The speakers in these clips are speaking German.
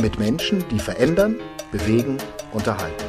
mit Menschen, die verändern, bewegen, unterhalten.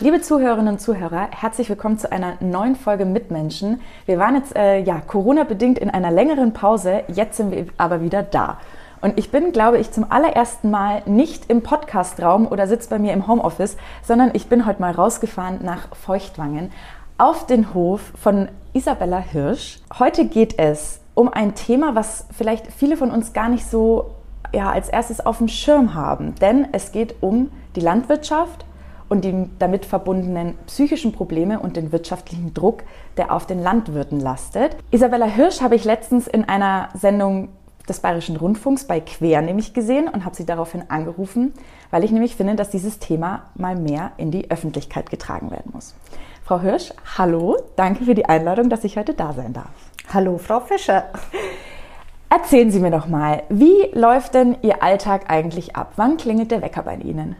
Liebe Zuhörerinnen und Zuhörer, herzlich willkommen zu einer neuen Folge Mitmenschen. Wir waren jetzt äh, ja Corona-bedingt in einer längeren Pause, jetzt sind wir aber wieder da. Und ich bin, glaube ich, zum allerersten Mal nicht im Podcastraum oder sitze bei mir im Homeoffice, sondern ich bin heute mal rausgefahren nach Feuchtwangen auf den Hof von Isabella Hirsch. Heute geht es um ein Thema, was vielleicht viele von uns gar nicht so ja, als erstes auf dem Schirm haben. Denn es geht um die Landwirtschaft und die damit verbundenen psychischen Probleme und den wirtschaftlichen Druck, der auf den Landwirten lastet. Isabella Hirsch habe ich letztens in einer Sendung des Bayerischen Rundfunks bei Quer nämlich gesehen und habe sie daraufhin angerufen, weil ich nämlich finde, dass dieses Thema mal mehr in die Öffentlichkeit getragen werden muss. Frau Hirsch, hallo, danke für die Einladung, dass ich heute da sein darf. Hallo, Frau Fischer. Erzählen Sie mir doch mal, wie läuft denn Ihr Alltag eigentlich ab? Wann klingelt der Wecker bei Ihnen?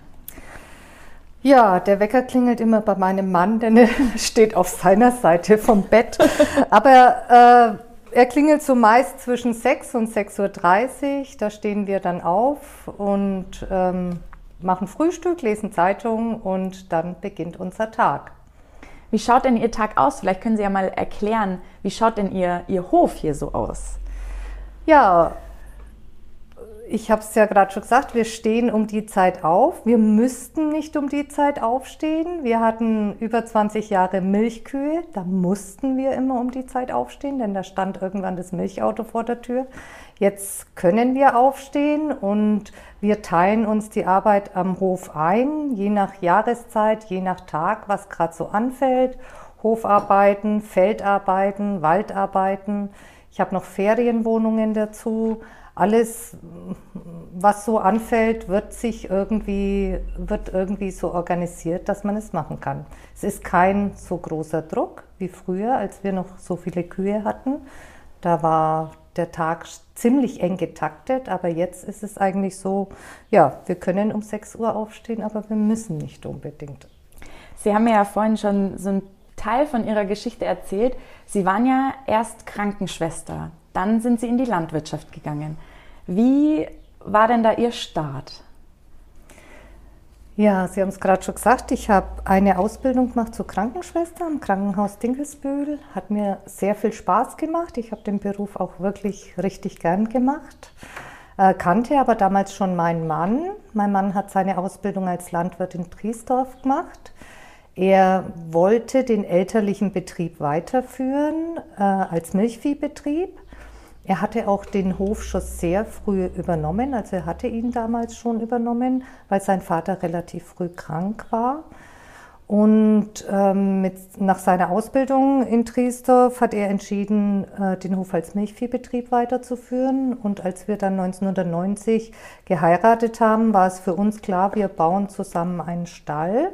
Ja, der Wecker klingelt immer bei meinem Mann, denn er steht auf seiner Seite vom Bett. Aber äh, er klingelt so meist zwischen 6 und 6.30 Uhr. Da stehen wir dann auf und ähm, machen Frühstück, lesen Zeitungen und dann beginnt unser Tag. Wie schaut denn Ihr Tag aus? Vielleicht können Sie ja mal erklären, wie schaut denn Ihr, Ihr Hof hier so aus? Ja, ich habe es ja gerade schon gesagt, wir stehen um die Zeit auf. Wir müssten nicht um die Zeit aufstehen. Wir hatten über 20 Jahre Milchkühe. Da mussten wir immer um die Zeit aufstehen, denn da stand irgendwann das Milchauto vor der Tür. Jetzt können wir aufstehen und wir teilen uns die Arbeit am Hof ein, je nach Jahreszeit, je nach Tag, was gerade so anfällt. Hofarbeiten, Feldarbeiten, Waldarbeiten. Ich habe noch Ferienwohnungen dazu. Alles, was so anfällt, wird sich irgendwie, wird irgendwie so organisiert, dass man es machen kann. Es ist kein so großer Druck wie früher, als wir noch so viele Kühe hatten. Da war der Tag ziemlich eng getaktet, aber jetzt ist es eigentlich so, ja, wir können um 6 Uhr aufstehen, aber wir müssen nicht unbedingt. Sie haben mir ja vorhin schon so ein Teil von Ihrer Geschichte erzählt. Sie waren ja erst Krankenschwester, dann sind Sie in die Landwirtschaft gegangen. Wie war denn da Ihr Start? Ja, Sie haben es gerade schon gesagt, ich habe eine Ausbildung gemacht zur Krankenschwester am Krankenhaus Dinkelsbühl. Hat mir sehr viel Spaß gemacht. Ich habe den Beruf auch wirklich richtig gern gemacht. Äh, kannte aber damals schon meinen Mann. Mein Mann hat seine Ausbildung als Landwirt in Triesdorf gemacht. Er wollte den elterlichen Betrieb weiterführen äh, als Milchviehbetrieb. Er hatte auch den Hof schon sehr früh übernommen, also er hatte ihn damals schon übernommen, weil sein Vater relativ früh krank war. Und ähm, mit, nach seiner Ausbildung in Triesdorf hat er entschieden, äh, den Hof als Milchviehbetrieb weiterzuführen. Und als wir dann 1990 geheiratet haben, war es für uns klar, wir bauen zusammen einen Stall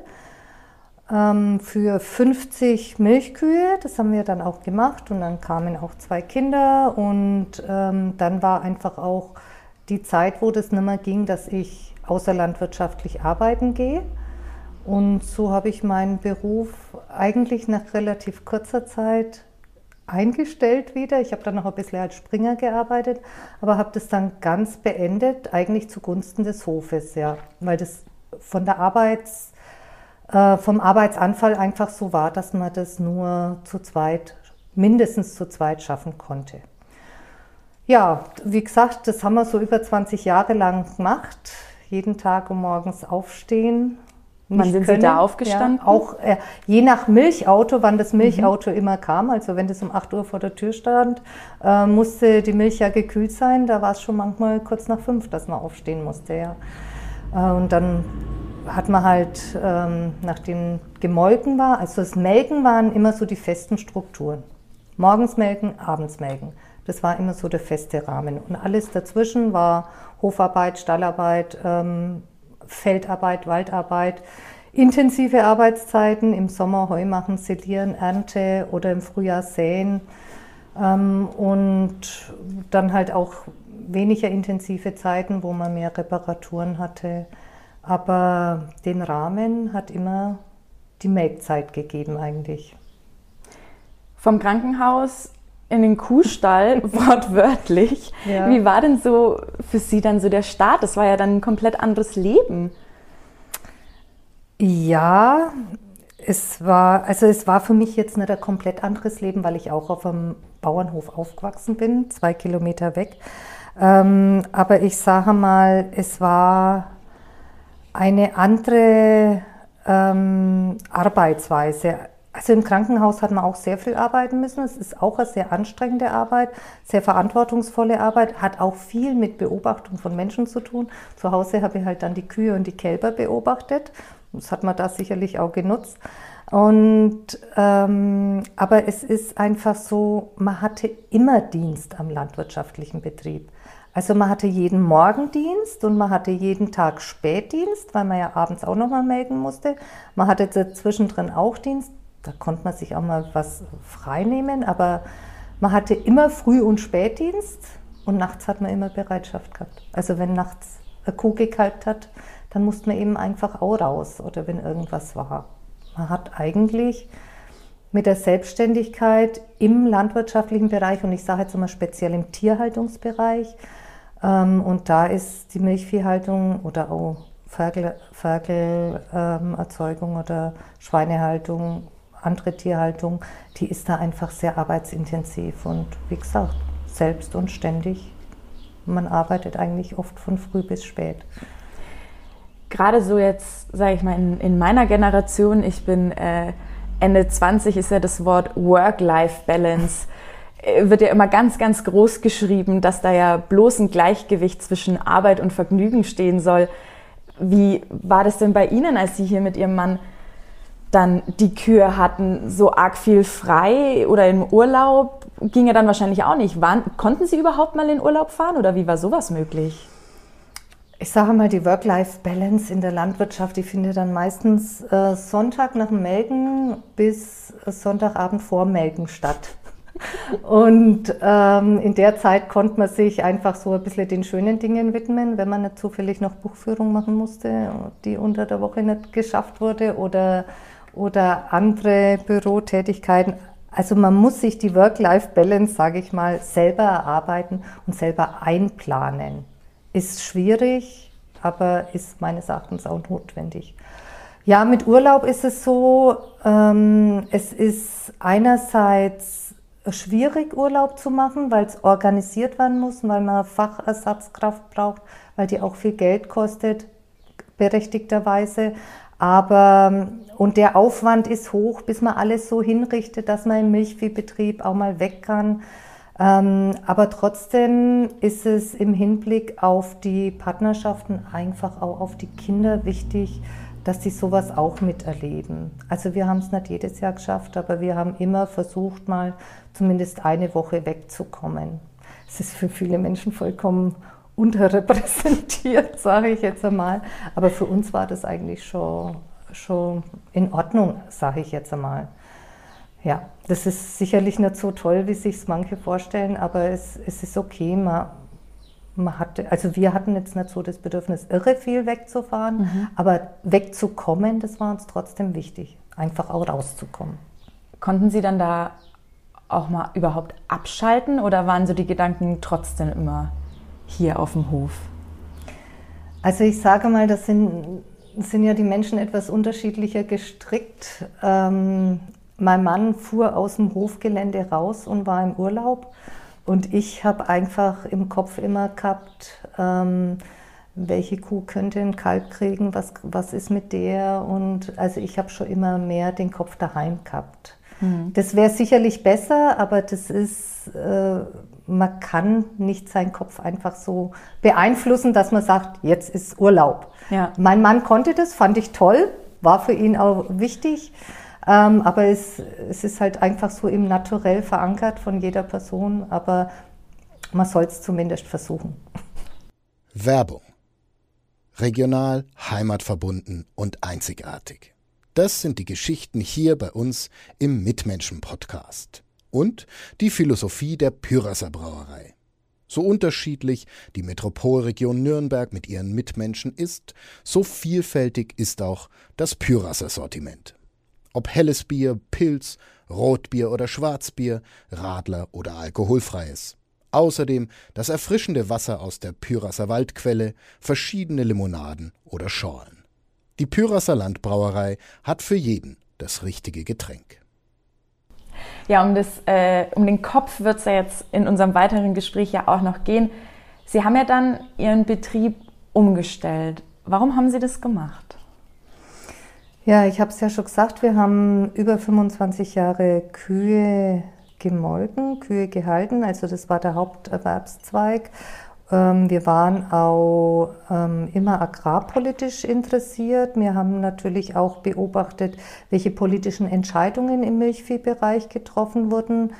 ähm, für 50 Milchkühe. Das haben wir dann auch gemacht und dann kamen auch zwei Kinder und ähm, dann war einfach auch die Zeit, wo das nicht mehr ging, dass ich außerlandwirtschaftlich arbeiten gehe. Und so habe ich meinen Beruf eigentlich nach relativ kurzer Zeit eingestellt wieder. Ich habe dann noch ein bisschen als Springer gearbeitet, aber habe das dann ganz beendet, eigentlich zugunsten des Hofes, ja, weil das von der Arbeits vom Arbeitsanfall einfach so war, dass man das nur zu zweit, mindestens zu zweit schaffen konnte. Ja, wie gesagt, das haben wir so über 20 Jahre lang gemacht. Jeden Tag um morgens aufstehen. Wann sind können. Sie da aufgestanden? Ja, auch äh, je nach Milchauto, wann das Milchauto mhm. immer kam. Also wenn das um 8 Uhr vor der Tür stand, äh, musste die Milch ja gekühlt sein. Da war es schon manchmal kurz nach fünf, dass man aufstehen musste. Ja. Äh, und dann hat man halt, ähm, nachdem gemolken war, also das Melken waren immer so die festen Strukturen. Morgens melken, abends melken. Das war immer so der feste Rahmen. Und alles dazwischen war Hofarbeit, Stallarbeit, ähm, Feldarbeit, Waldarbeit, intensive Arbeitszeiten, im Sommer Heu machen, Silieren, Ernte oder im Frühjahr säen ähm, und dann halt auch weniger intensive Zeiten, wo man mehr Reparaturen hatte. Aber den Rahmen hat immer die Melkzeit gegeben eigentlich. Vom Krankenhaus in den Kuhstall, wortwörtlich. Ja. Wie war denn so für Sie dann so der Start? Das war ja dann ein komplett anderes Leben. Ja, es war, also es war für mich jetzt nicht ein komplett anderes Leben, weil ich auch auf einem Bauernhof aufgewachsen bin, zwei Kilometer weg. Ähm, aber ich sage mal, es war eine andere ähm, Arbeitsweise. Also im Krankenhaus hat man auch sehr viel arbeiten müssen. Es ist auch eine sehr anstrengende Arbeit, sehr verantwortungsvolle Arbeit, hat auch viel mit Beobachtung von Menschen zu tun. Zu Hause habe ich halt dann die Kühe und die Kälber beobachtet. Das hat man da sicherlich auch genutzt. Und ähm, aber es ist einfach so, man hatte immer Dienst am landwirtschaftlichen Betrieb. Also man hatte jeden Morgen Dienst und man hatte jeden Tag Spätdienst, weil man ja abends auch noch mal melden musste. Man hatte zwischendrin auch Dienst, da konnte man sich auch mal was freinehmen, aber man hatte immer Früh- und Spätdienst und nachts hat man immer Bereitschaft gehabt. Also wenn nachts eine Kuh gekalbt hat, dann musste man eben einfach auch raus oder wenn irgendwas war. Man hat eigentlich mit der Selbstständigkeit im landwirtschaftlichen Bereich und ich sage jetzt mal speziell im Tierhaltungsbereich, und da ist die Milchviehhaltung oder auch Ferkelerzeugung ähm, oder Schweinehaltung, andere Tierhaltung, die ist da einfach sehr arbeitsintensiv und wie gesagt, selbst und ständig. Man arbeitet eigentlich oft von früh bis spät. Gerade so jetzt, sage ich mal, in, in, meiner Generation, ich bin äh, Ende 20, ist ja das Wort Work-Life-Balance wird ja immer ganz, ganz groß geschrieben, dass da ja bloß ein Gleichgewicht zwischen Arbeit und Vergnügen stehen soll. Wie war das denn bei Ihnen, als Sie hier mit Ihrem Mann dann die Kühe hatten? So arg viel frei oder im Urlaub ging ja dann wahrscheinlich auch nicht. Waren, konnten Sie überhaupt mal in Urlaub fahren oder wie war sowas möglich? Ich sage mal, die Work-Life-Balance in der Landwirtschaft, die findet dann meistens äh, Sonntag nach dem Melken bis Sonntagabend vor Melken statt. Und ähm, in der Zeit konnte man sich einfach so ein bisschen den schönen Dingen widmen, wenn man nicht zufällig noch Buchführung machen musste, die unter der Woche nicht geschafft wurde oder, oder andere Bürotätigkeiten. Also man muss sich die Work-Life-Balance, sage ich mal, selber erarbeiten und selber einplanen. Ist schwierig, aber ist meines Erachtens auch notwendig. Ja, mit Urlaub ist es so, ähm, es ist einerseits schwierig, Urlaub zu machen, weil es organisiert werden muss, weil man Fachersatzkraft braucht, weil die auch viel Geld kostet, berechtigterweise. Aber und der Aufwand ist hoch, bis man alles so hinrichtet, dass man im Milchviehbetrieb auch mal weg kann. Ähm, aber trotzdem ist es im Hinblick auf die Partnerschaften einfach auch auf die Kinder wichtig, dass sie sowas auch miterleben. Also wir haben es nicht jedes Jahr geschafft, aber wir haben immer versucht, mal zumindest eine Woche wegzukommen. Es ist für viele Menschen vollkommen unterrepräsentiert, sage ich jetzt einmal. Aber für uns war das eigentlich schon, schon in Ordnung, sage ich jetzt einmal. Ja, das ist sicherlich nicht so toll, wie sich manche vorstellen, aber es, es ist okay. Man, man hatte, also wir hatten jetzt nicht so das Bedürfnis, irre viel wegzufahren, mhm. aber wegzukommen, das war uns trotzdem wichtig, einfach auch rauszukommen. Konnten Sie dann da auch mal überhaupt abschalten oder waren so die Gedanken trotzdem immer hier auf dem Hof? Also ich sage mal, das sind, sind ja die Menschen etwas unterschiedlicher gestrickt. Ähm, mein Mann fuhr aus dem Hofgelände raus und war im Urlaub. Und ich habe einfach im Kopf immer gehabt, ähm, welche Kuh könnte ein Kalb kriegen, was, was ist mit der. Und also ich habe schon immer mehr den Kopf daheim gehabt. Mhm. Das wäre sicherlich besser, aber das ist, äh, man kann nicht seinen Kopf einfach so beeinflussen, dass man sagt, jetzt ist Urlaub. Ja. Mein Mann konnte das, fand ich toll, war für ihn auch wichtig. Ähm, aber es, es ist halt einfach so im Naturell verankert von jeder Person, aber man soll es zumindest versuchen. Werbung. Regional, heimatverbunden und einzigartig. Das sind die Geschichten hier bei uns im Mitmenschen-Podcast. Und die Philosophie der Pyrasser Brauerei. So unterschiedlich die Metropolregion Nürnberg mit ihren Mitmenschen ist, so vielfältig ist auch das Pyrasser Sortiment. Ob helles Bier, Pilz, Rotbier oder Schwarzbier, Radler oder alkoholfreies. Außerdem das erfrischende Wasser aus der Pyrasser Waldquelle, verschiedene Limonaden oder Schorlen. Die Pyrasser Landbrauerei hat für jeden das richtige Getränk. Ja, um, das, äh, um den Kopf wird es ja jetzt in unserem weiteren Gespräch ja auch noch gehen. Sie haben ja dann Ihren Betrieb umgestellt. Warum haben Sie das gemacht? Ja, ich habe es ja schon gesagt, wir haben über 25 Jahre Kühe gemolken, Kühe gehalten. Also das war der Haupterwerbszweig. Ähm, wir waren auch ähm, immer agrarpolitisch interessiert. Wir haben natürlich auch beobachtet, welche politischen Entscheidungen im Milchviehbereich getroffen wurden,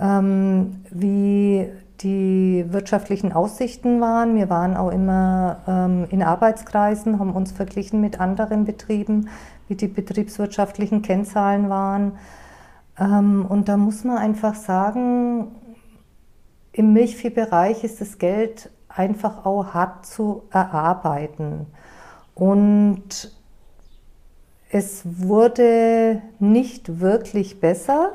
ähm, wie die wirtschaftlichen Aussichten waren. Wir waren auch immer in Arbeitskreisen, haben uns verglichen mit anderen Betrieben, wie die betriebswirtschaftlichen Kennzahlen waren. Und da muss man einfach sagen, im Milchviehbereich ist das Geld einfach auch hart zu erarbeiten. Und es wurde nicht wirklich besser.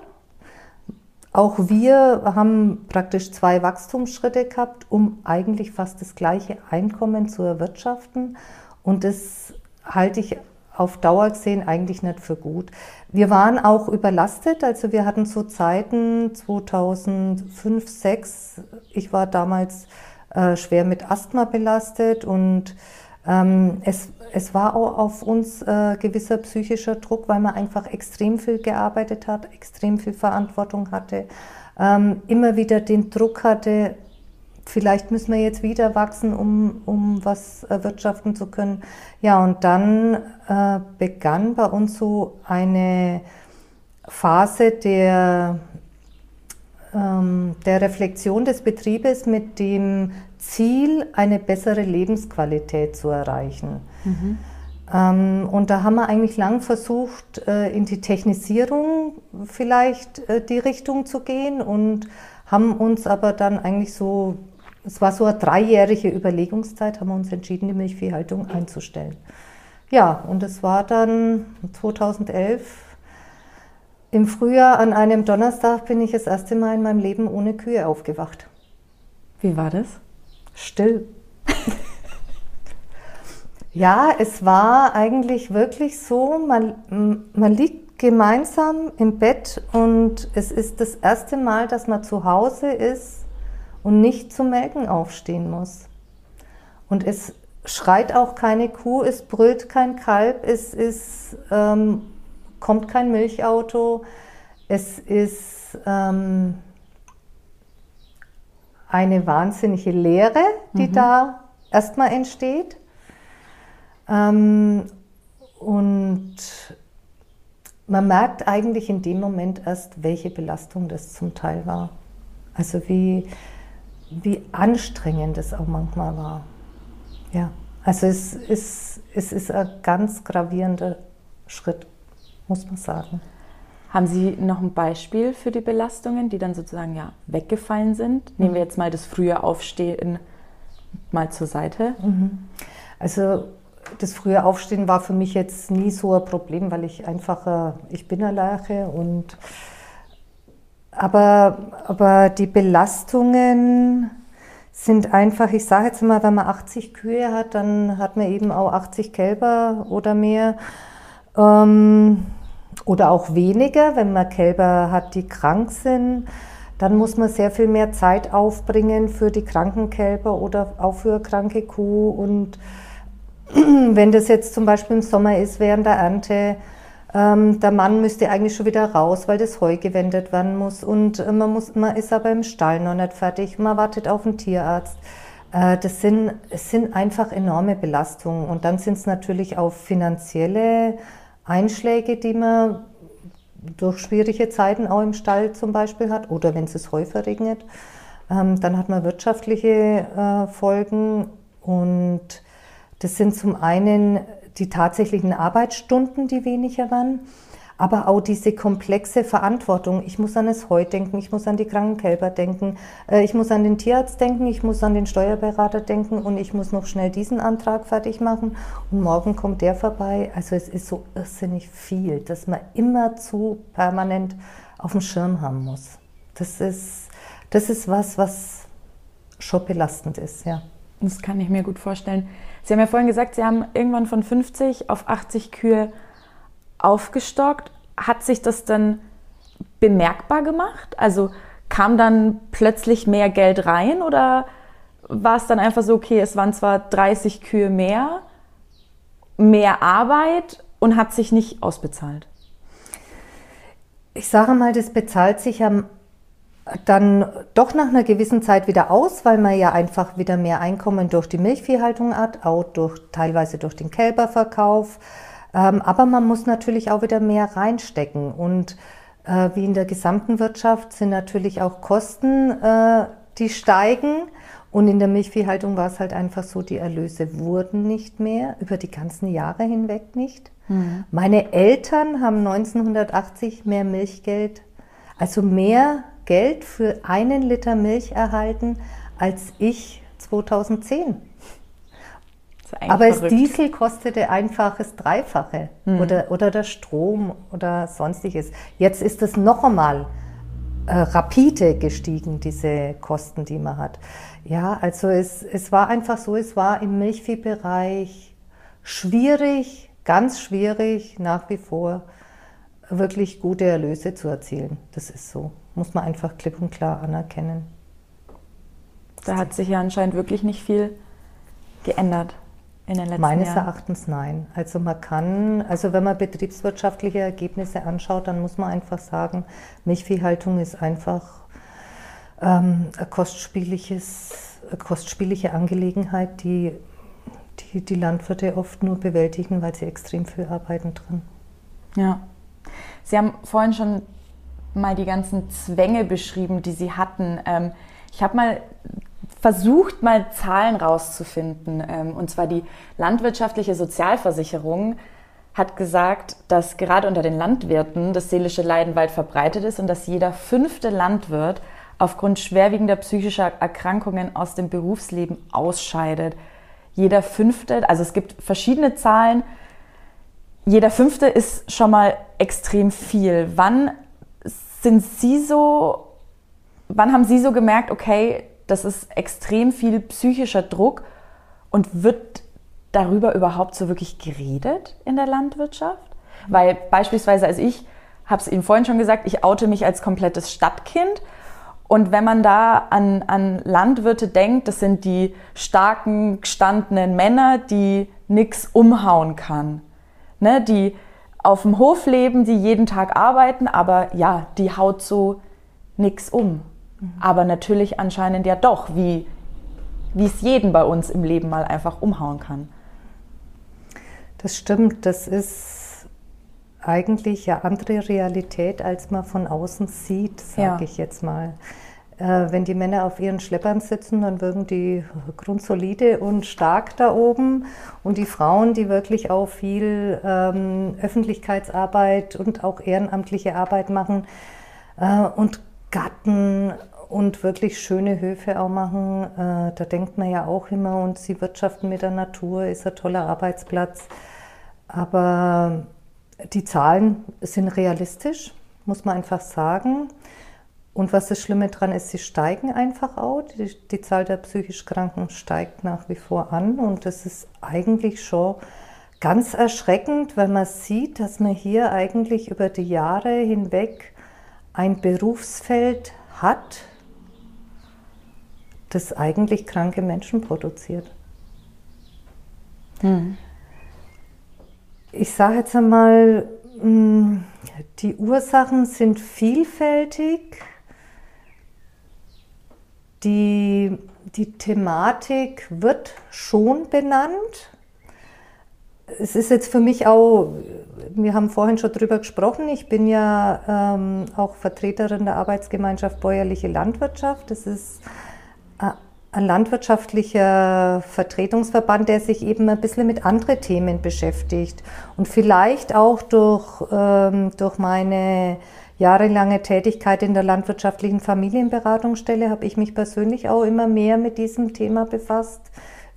Auch wir haben praktisch zwei Wachstumsschritte gehabt, um eigentlich fast das gleiche Einkommen zu erwirtschaften. Und das halte ich auf Dauer gesehen eigentlich nicht für gut. Wir waren auch überlastet, also wir hatten so Zeiten 2005, 2006, ich war damals äh, schwer mit Asthma belastet und ähm, es, es war auch auf uns äh, gewisser psychischer Druck, weil man einfach extrem viel gearbeitet hat, extrem viel Verantwortung hatte, ähm, immer wieder den Druck hatte, vielleicht müssen wir jetzt wieder wachsen, um, um was erwirtschaften zu können. Ja, und dann äh, begann bei uns so eine Phase der, ähm, der Reflexion des Betriebes mit dem Ziel, eine bessere Lebensqualität zu erreichen. Mhm. Ähm, und da haben wir eigentlich lang versucht, äh, in die Technisierung vielleicht äh, die Richtung zu gehen und haben uns aber dann eigentlich so es war so eine dreijährige Überlegungszeit, haben wir uns entschieden, die Milchviehhaltung einzustellen. Ja, und es war dann 2011 im Frühjahr an einem Donnerstag bin ich das erste Mal in meinem Leben ohne Kühe aufgewacht. Wie war das? Still. ja, es war eigentlich wirklich so, man, man liegt gemeinsam im Bett und es ist das erste Mal, dass man zu Hause ist und nicht zum Melken aufstehen muss. Und es schreit auch keine Kuh, es brüllt kein Kalb, es ist, ähm, kommt kein Milchauto, es ist ähm, eine wahnsinnige Leere, die mhm. da erstmal entsteht. Ähm, und man merkt eigentlich in dem Moment erst, welche Belastung das zum Teil war. Also wie, wie anstrengend es auch manchmal war. Ja, also es ist, es ist ein ganz gravierender Schritt, muss man sagen. Haben Sie noch ein Beispiel für die Belastungen, die dann sozusagen ja weggefallen sind? Nehmen wir jetzt mal das frühe Aufstehen mal zur Seite. Mhm. Also das frühe Aufstehen war für mich jetzt nie so ein Problem, weil ich einfach, ich bin eine Lerche und aber, aber die Belastungen sind einfach, ich sage jetzt mal, wenn man 80 Kühe hat, dann hat man eben auch 80 Kälber oder mehr. Ähm, oder auch weniger, wenn man Kälber hat, die krank sind. Dann muss man sehr viel mehr Zeit aufbringen für die kranken Kälber oder auch für kranke Kuh. Und wenn das jetzt zum Beispiel im Sommer ist, während der Ernte, ähm, der Mann müsste eigentlich schon wieder raus, weil das Heu gewendet werden muss. Und äh, man, muss, man ist aber im Stall noch nicht fertig. Man wartet auf einen Tierarzt. Äh, das sind, es sind einfach enorme Belastungen. Und dann sind es natürlich auch finanzielle Einschläge, die man durch schwierige Zeiten auch im Stall zum Beispiel hat oder wenn es Heu verregnet. Ähm, dann hat man wirtschaftliche äh, Folgen Und das sind zum einen die tatsächlichen Arbeitsstunden, die weniger waren, aber auch diese komplexe Verantwortung. Ich muss an das Heu denken, ich muss an die kranken Kälber denken, äh, ich muss an den Tierarzt denken, ich muss an den Steuerberater denken und ich muss noch schnell diesen Antrag fertig machen und morgen kommt der vorbei. Also es ist so irrsinnig viel, dass man immer zu permanent auf dem Schirm haben muss. Das ist, das ist was, was schon belastend ist, ja. Das kann ich mir gut vorstellen. Sie haben ja vorhin gesagt, Sie haben irgendwann von 50 auf 80 Kühe aufgestockt. Hat sich das dann bemerkbar gemacht? Also kam dann plötzlich mehr Geld rein oder war es dann einfach so, okay, es waren zwar 30 Kühe mehr, mehr Arbeit und hat sich nicht ausbezahlt? Ich sage mal, das bezahlt sich am dann doch nach einer gewissen Zeit wieder aus, weil man ja einfach wieder mehr Einkommen durch die Milchviehhaltung hat, auch durch, teilweise durch den Kälberverkauf. Ähm, aber man muss natürlich auch wieder mehr reinstecken. Und äh, wie in der gesamten Wirtschaft sind natürlich auch Kosten, äh, die steigen. Und in der Milchviehhaltung war es halt einfach so, die Erlöse wurden nicht mehr, über die ganzen Jahre hinweg nicht. Mhm. Meine Eltern haben 1980 mehr Milchgeld, also mehr Geld für einen Liter Milch erhalten als ich 2010. Aber das Diesel kostete einfach das Dreifache mhm. oder, oder der Strom oder sonstiges. Jetzt ist es noch einmal äh, rapide gestiegen, diese Kosten, die man hat. Ja, also es, es war einfach so, es war im Milchviehbereich schwierig, ganz schwierig nach wie vor wirklich gute Erlöse zu erzielen. Das ist so. Muss man einfach klipp und klar anerkennen. Da hat sich ja anscheinend wirklich nicht viel geändert in den letzten Meines Jahren. Erachtens nein. Also man kann, also wenn man betriebswirtschaftliche Ergebnisse anschaut, dann muss man einfach sagen, Milchviehhaltung ist einfach ähm, eine, kostspieliges, eine kostspielige Angelegenheit, die, die die Landwirte oft nur bewältigen, weil sie extrem viel arbeiten drin. Ja. Sie haben vorhin schon mal die ganzen Zwänge beschrieben, die Sie hatten. Ähm, ich habe mal versucht, mal Zahlen rauszufinden. Ähm, und zwar die landwirtschaftliche Sozialversicherung hat gesagt, dass gerade unter den Landwirten das seelische Leiden weit verbreitet ist und dass jeder fünfte Landwirt aufgrund schwerwiegender psychischer Erkrankungen aus dem Berufsleben ausscheidet. Jeder fünfte, also es gibt verschiedene Zahlen, jeder fünfte ist schon mal extrem viel. Wann sind Sie so, wann haben Sie so gemerkt, okay, das ist extrem viel psychischer Druck und wird darüber überhaupt so wirklich geredet in der Landwirtschaft? Weil beispielsweise, also ich habe es Ihnen vorhin schon gesagt, ich oute mich als komplettes Stadtkind. Und wenn man da an, an Landwirte denkt, das sind die starken, gestandenen Männer, die nichts umhauen kann ne, die auf dem Hof leben, die jeden Tag arbeiten, aber ja, die haut so nichts um. Mhm. Aber natürlich anscheinend ja doch, wie, wie es jeden bei uns im Leben mal einfach umhauen kann. Das stimmt, das ist eigentlich ja andere Realität, als man von außen sieht, sage ja. ich jetzt mal. Äh, wenn die Männer auf ihren Schleppern sitzen, dann wirken die grundsolide und stark da oben. Und die Frauen, die wirklich auch viel ähm, Öffentlichkeitsarbeit und auch ehrenamtliche Arbeit machen äh, und Gatten und wirklich schöne Höfe auch machen, äh, da denkt man ja auch immer, und sie wirtschaften mit der Natur, ist ein toller Arbeitsplatz. Aber die Zahlen sind realistisch, muss man einfach sagen. Und was das Schlimme daran ist, sie steigen einfach auch. Die, die, Zahl der psychisch Kranken steigt nach wie vor an. Und das ist eigentlich schon ganz erschreckend, wenn man sieht, dass man hier eigentlich über die Jahre hinweg ein Berufsfeld hat, das eigentlich kranke Menschen produziert. Hm. Ich sage jetzt einmal, hm, die Ursachen sind vielfältig. Die, die Thematik wird schon benannt. Es ist jetzt für mich auch, wir haben vorhin schon drüber gesprochen, ich bin ja ähm, auch Vertreterin der Arbeitsgemeinschaft Bäuerliche Landwirtschaft. Das ist äh, ein landwirtschaftlicher Vertretungsverband, der sich eben ein bisschen mit anderen Themen beschäftigt. Und vielleicht auch durch, ähm, durch meine jahrelange Tätigkeit in der landwirtschaftlichen Familienberatungsstelle habe ich mich persönlich auch immer mehr mit diesem Thema befasst.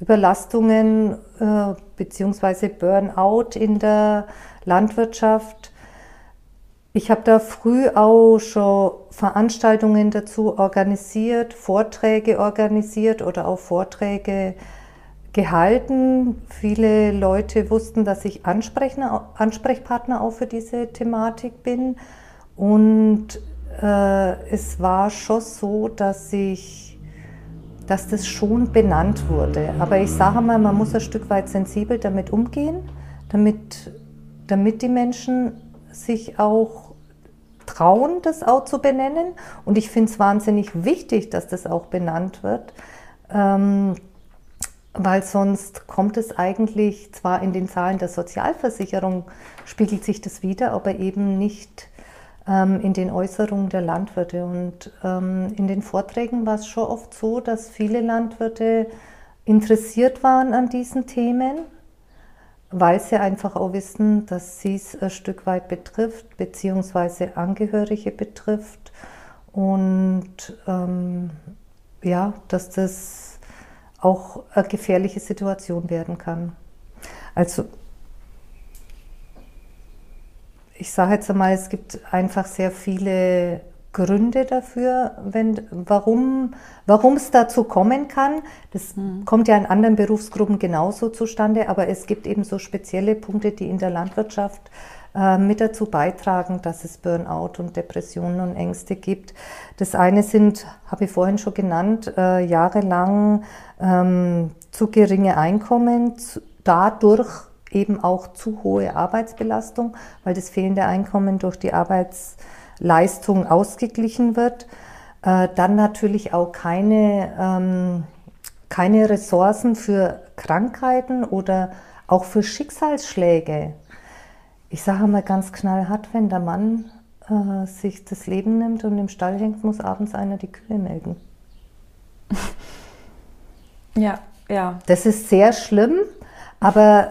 Überlastungen äh, bzw. Burnout in der Landwirtschaft. Ich habe da früh auch schon Veranstaltungen dazu organisiert, Vorträge organisiert oder auch Vorträge gehalten. Viele Leute wussten, dass ich Ansprechpartner auch für diese Thematik bin. Und äh, es war schon so, dass ich, dass das schon benannt wurde. Aber ich sage mal, man muss ein Stück weit sensibel damit umgehen, damit, damit die Menschen sich auch trauen, das auch zu benennen. Und ich finde es wahnsinnig wichtig, dass das auch benannt wird. Ähm, weil sonst kommt es eigentlich zwar in den Zahlen der Sozialversicherung, spiegelt sich das wieder, aber eben nicht in den Äußerungen der Landwirte. Und ähm, in den Vorträgen war es schon oft so, dass viele Landwirte interessiert waren an diesen Themen, weil sie einfach auch wissen, dass sie es ein Stück weit betrifft, beziehungsweise Angehörige betrifft. Und ähm, ja, dass das auch eine gefährliche Situation werden kann. Also ich sage jetzt einmal, es gibt einfach sehr viele Gründe dafür, wenn, warum, es dazu kommen kann. Das mhm. kommt ja in anderen Berufsgruppen genauso zustande, aber es gibt eben so spezielle Punkte, die in der Landwirtschaft äh, mit dazu beitragen, dass es Burnout und Depressionen und Ängste gibt. Das eine sind, habe ich vorhin schon genannt, äh, jahrelang ähm, zu geringe Einkommen, zu, dadurch eben auch zu hohe Arbeitsbelastung, weil das fehlende Einkommen durch die Arbeitsleistung ausgeglichen wird. Äh, dann natürlich auch keine, ähm, keine Ressourcen für Krankheiten oder auch für Schicksalsschläge. Ich sage mal ganz knallhart, wenn der Mann äh, sich das Leben nimmt und im Stall hängt, muss abends einer die Kühe melden. Ja, ja. Das ist sehr schlimm, aber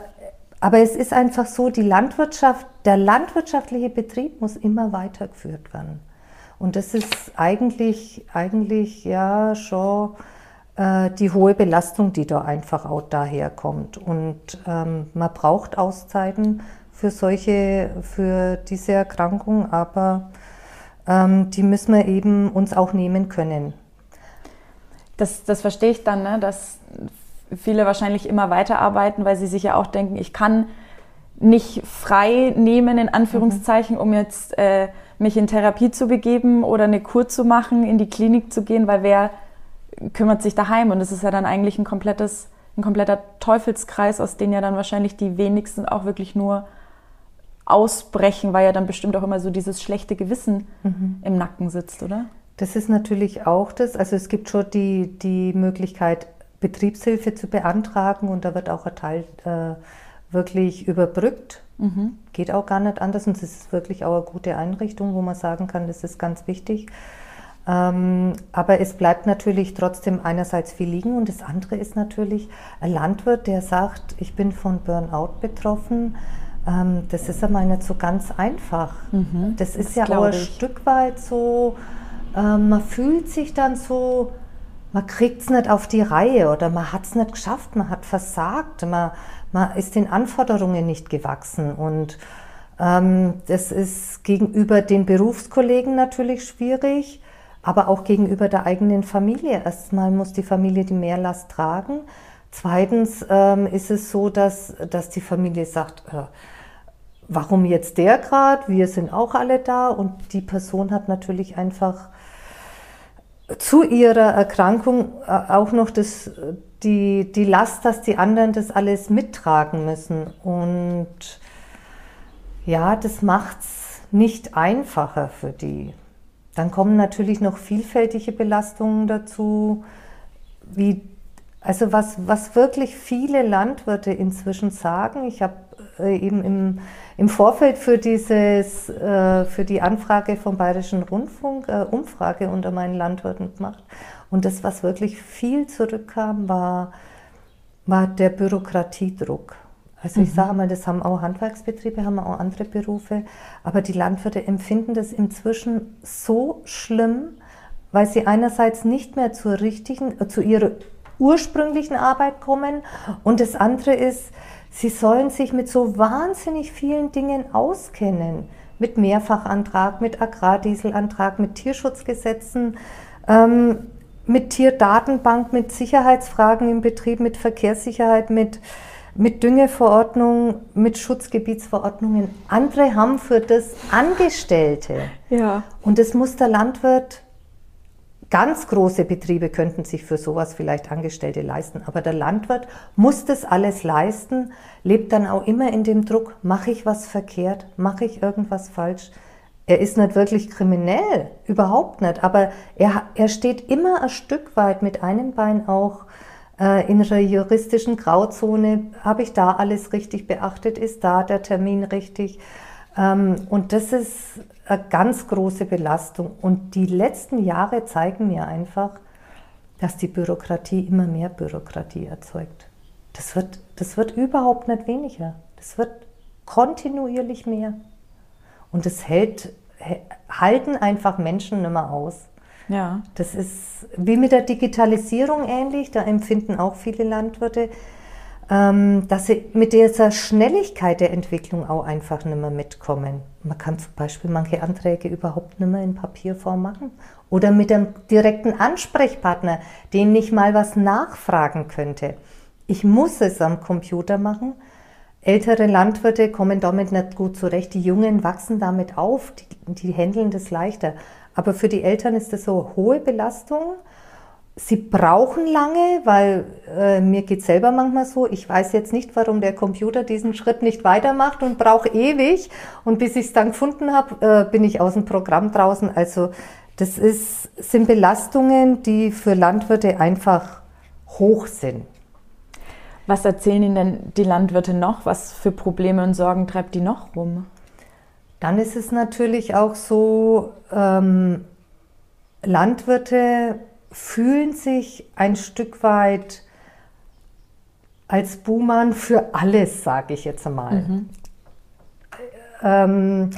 aber es ist einfach so, die Landwirtschaft, der landwirtschaftliche Betrieb muss immer weitergeführt werden. Und das ist eigentlich, eigentlich ja schon äh, die hohe Belastung, die da einfach auch daherkommt. Und ähm, man braucht Auszeiten für solche, für diese Erkrankung, aber ähm, die müssen wir eben uns auch nehmen können. Das, das verstehe ich dann, ne? dass viele wahrscheinlich immer weiterarbeiten, weil sie sich ja auch denken, ich kann nicht frei nehmen, in Anführungszeichen, mhm. um jetzt äh, mich in Therapie zu begeben oder eine Kur zu machen, in die Klinik zu gehen, weil wer kümmert sich daheim? Und es ist ja dann eigentlich ein komplettes, ein kompletter Teufelskreis, aus dem ja dann wahrscheinlich die wenigsten auch wirklich nur ausbrechen, weil ja dann bestimmt auch immer so dieses schlechte Gewissen mhm. im Nacken sitzt, oder? Das ist natürlich auch das. Also es gibt schon die, die Möglichkeit, Betriebshilfe zu beantragen und da wird auch ein Teil äh, wirklich überbrückt. Mhm. Geht auch gar nicht anders und es ist wirklich auch eine gute Einrichtung, wo man sagen kann, das ist ganz wichtig. Ähm, aber es bleibt natürlich trotzdem einerseits viel liegen und das andere ist natürlich ein Landwirt, der sagt, ich bin von Burnout betroffen. Ähm, das ist einmal nicht so ganz einfach. Mhm, das ist das ja auch ein. Stück weit so, ähm, man fühlt sich dann so, man kriegt es nicht auf die Reihe oder man hat es nicht geschafft, man hat versagt, man, man ist den Anforderungen nicht gewachsen. Und ähm, das ist gegenüber den Berufskollegen natürlich schwierig, aber auch gegenüber der eigenen Familie. Erstmal muss die Familie die Mehrlast tragen. Zweitens ähm, ist es so, dass, dass die Familie sagt, äh, warum jetzt der gerade? Wir sind auch alle da und die Person hat natürlich einfach zu ihrer Erkrankung äh, auch noch das, die, die Last, dass die anderen das alles mittragen müssen. Und ja, das macht es nicht einfacher für die. Dann kommen natürlich noch vielfältige Belastungen dazu, wie also was, was wirklich viele Landwirte inzwischen sagen, ich habe äh, eben im, im Vorfeld für, dieses, äh, für die Anfrage vom Bayerischen Rundfunk äh, Umfrage unter meinen Landwirten gemacht. Und das, was wirklich viel zurückkam, war, war der Bürokratiedruck. Also ich mhm. sage mal, das haben auch Handwerksbetriebe, haben auch andere Berufe, aber die Landwirte empfinden das inzwischen so schlimm, weil sie einerseits nicht mehr zur richtigen, äh, zu ihrer ursprünglichen Arbeit kommen und das andere ist, sie sollen sich mit so wahnsinnig vielen Dingen auskennen, mit Mehrfachantrag, mit Agrardieselantrag, mit Tierschutzgesetzen, ähm, mit Tierdatenbank, mit Sicherheitsfragen im Betrieb, mit Verkehrssicherheit, mit mit Düngeverordnung, mit Schutzgebietsverordnungen. Andere haben für das Angestellte. Ja. Und das muss der Landwirt, ganz große Betriebe könnten sich für sowas vielleicht Angestellte leisten, aber der Landwirt muss das alles leisten, lebt dann auch immer in dem Druck, mache ich was verkehrt, mache ich irgendwas falsch. Er ist nicht wirklich kriminell, überhaupt nicht, aber er, er steht immer ein Stück weit mit einem Bein auch äh, in der juristischen Grauzone, habe ich da alles richtig beachtet, ist da der Termin richtig? Ähm, und das ist eine ganz große Belastung. Und die letzten Jahre zeigen mir einfach, dass die Bürokratie immer mehr Bürokratie erzeugt. Das wird, das wird überhaupt nicht weniger. Das wird kontinuierlich mehr. Und das hält, halten einfach Menschen nicht mehr aus. Ja. Das ist wie mit der Digitalisierung ähnlich, da empfinden auch viele Landwirte, dass sie mit dieser Schnelligkeit der Entwicklung auch einfach nicht mehr mitkommen. Man kann zum Beispiel manche Anträge überhaupt nicht mehr in Papierform machen. Oder mit einem direkten Ansprechpartner, dem nicht mal was nachfragen könnte. Ich muss es am Computer machen. Ältere Landwirte kommen damit nicht gut zurecht. Die Jungen wachsen damit auf, die, die handeln das leichter. Aber für die Eltern ist das so hohe Belastung. Sie brauchen lange, weil äh, mir geht selber manchmal so, ich weiß jetzt nicht, warum der Computer diesen Schritt nicht weitermacht und brauche ewig. Und bis ich es dann gefunden habe, äh, bin ich aus dem Programm draußen. Also das ist, sind Belastungen, die für Landwirte einfach hoch sind. Was erzählen Ihnen denn die Landwirte noch? Was für Probleme und Sorgen treibt die noch rum? Dann ist es natürlich auch so, ähm, Landwirte fühlen sich ein Stück weit als Buhmann für alles, sage ich jetzt einmal. Mhm. Ähm,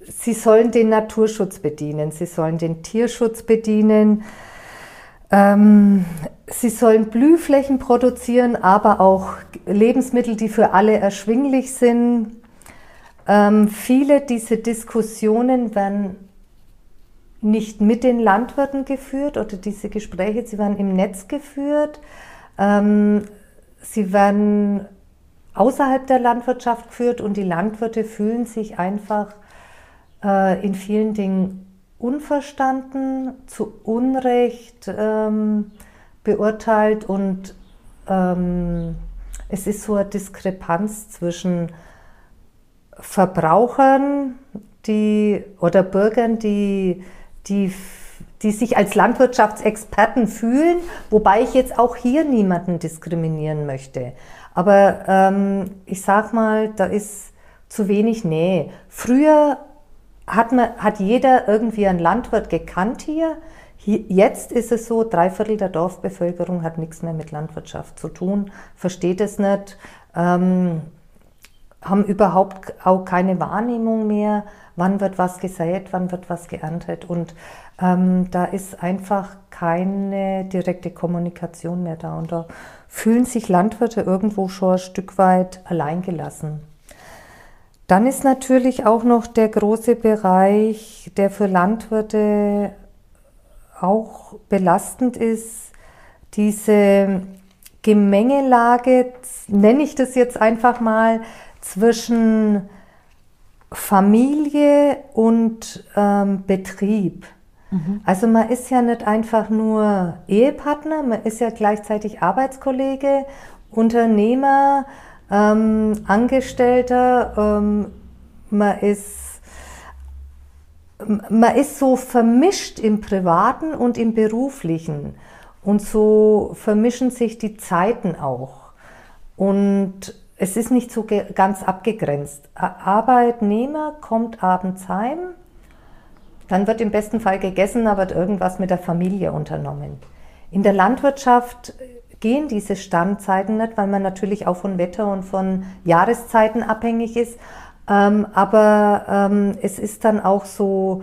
sie sollen den Naturschutz bedienen, sie sollen den Tierschutz bedienen, ähm, sie sollen Blühflächen produzieren, aber auch Lebensmittel, die für alle erschwinglich sind. Ähm, viele dieser Diskussionen werden nicht mit den Landwirten geführt oder diese Gespräche, sie werden im Netz geführt. Ähm, sie werden außerhalb der Landwirtschaft geführt und die Landwirte fühlen sich einfach äh, in vielen Dingen unverstanden, zu Unrecht ähm, beurteilt und ähm, es ist so eine Diskrepanz zwischen Verbrauchern die, oder Bürgern, die, die, die sich als Landwirtschaftsexperten fühlen, wobei ich jetzt auch hier niemanden diskriminieren möchte. Aber ähm, ich sag mal, da ist zu wenig Nähe. Früher hat, man, hat jeder irgendwie einen Landwirt gekannt hier. Jetzt ist es so, drei Viertel der Dorfbevölkerung hat nichts mehr mit Landwirtschaft zu tun, versteht es nicht. Ähm, haben überhaupt auch keine Wahrnehmung mehr, wann wird was gesät, wann wird was geerntet. Und ähm, da ist einfach keine direkte Kommunikation mehr da. Und da fühlen sich Landwirte irgendwo schon ein Stück weit alleingelassen. Dann ist natürlich auch noch der große Bereich, der für Landwirte auch belastend ist, diese Gemengelage, nenne ich das jetzt einfach mal, zwischen Familie und ähm, Betrieb. Mhm. Also man ist ja nicht einfach nur Ehepartner, man ist ja gleichzeitig Arbeitskollege, Unternehmer, ähm, Angestellter, ähm, man ist man ist so vermischt im Privaten und im Beruflichen. Und so vermischen sich die Zeiten auch. Und es ist nicht so ganz abgegrenzt. Arbeitnehmer kommt abends heim, Dann wird im besten Fall gegessen, wird irgendwas mit der Familie unternommen. In der Landwirtschaft gehen diese Standzeiten nicht, weil man natürlich auch von Wetter und von Jahreszeiten abhängig ist. Ähm, aber ähm, es ist dann auch so,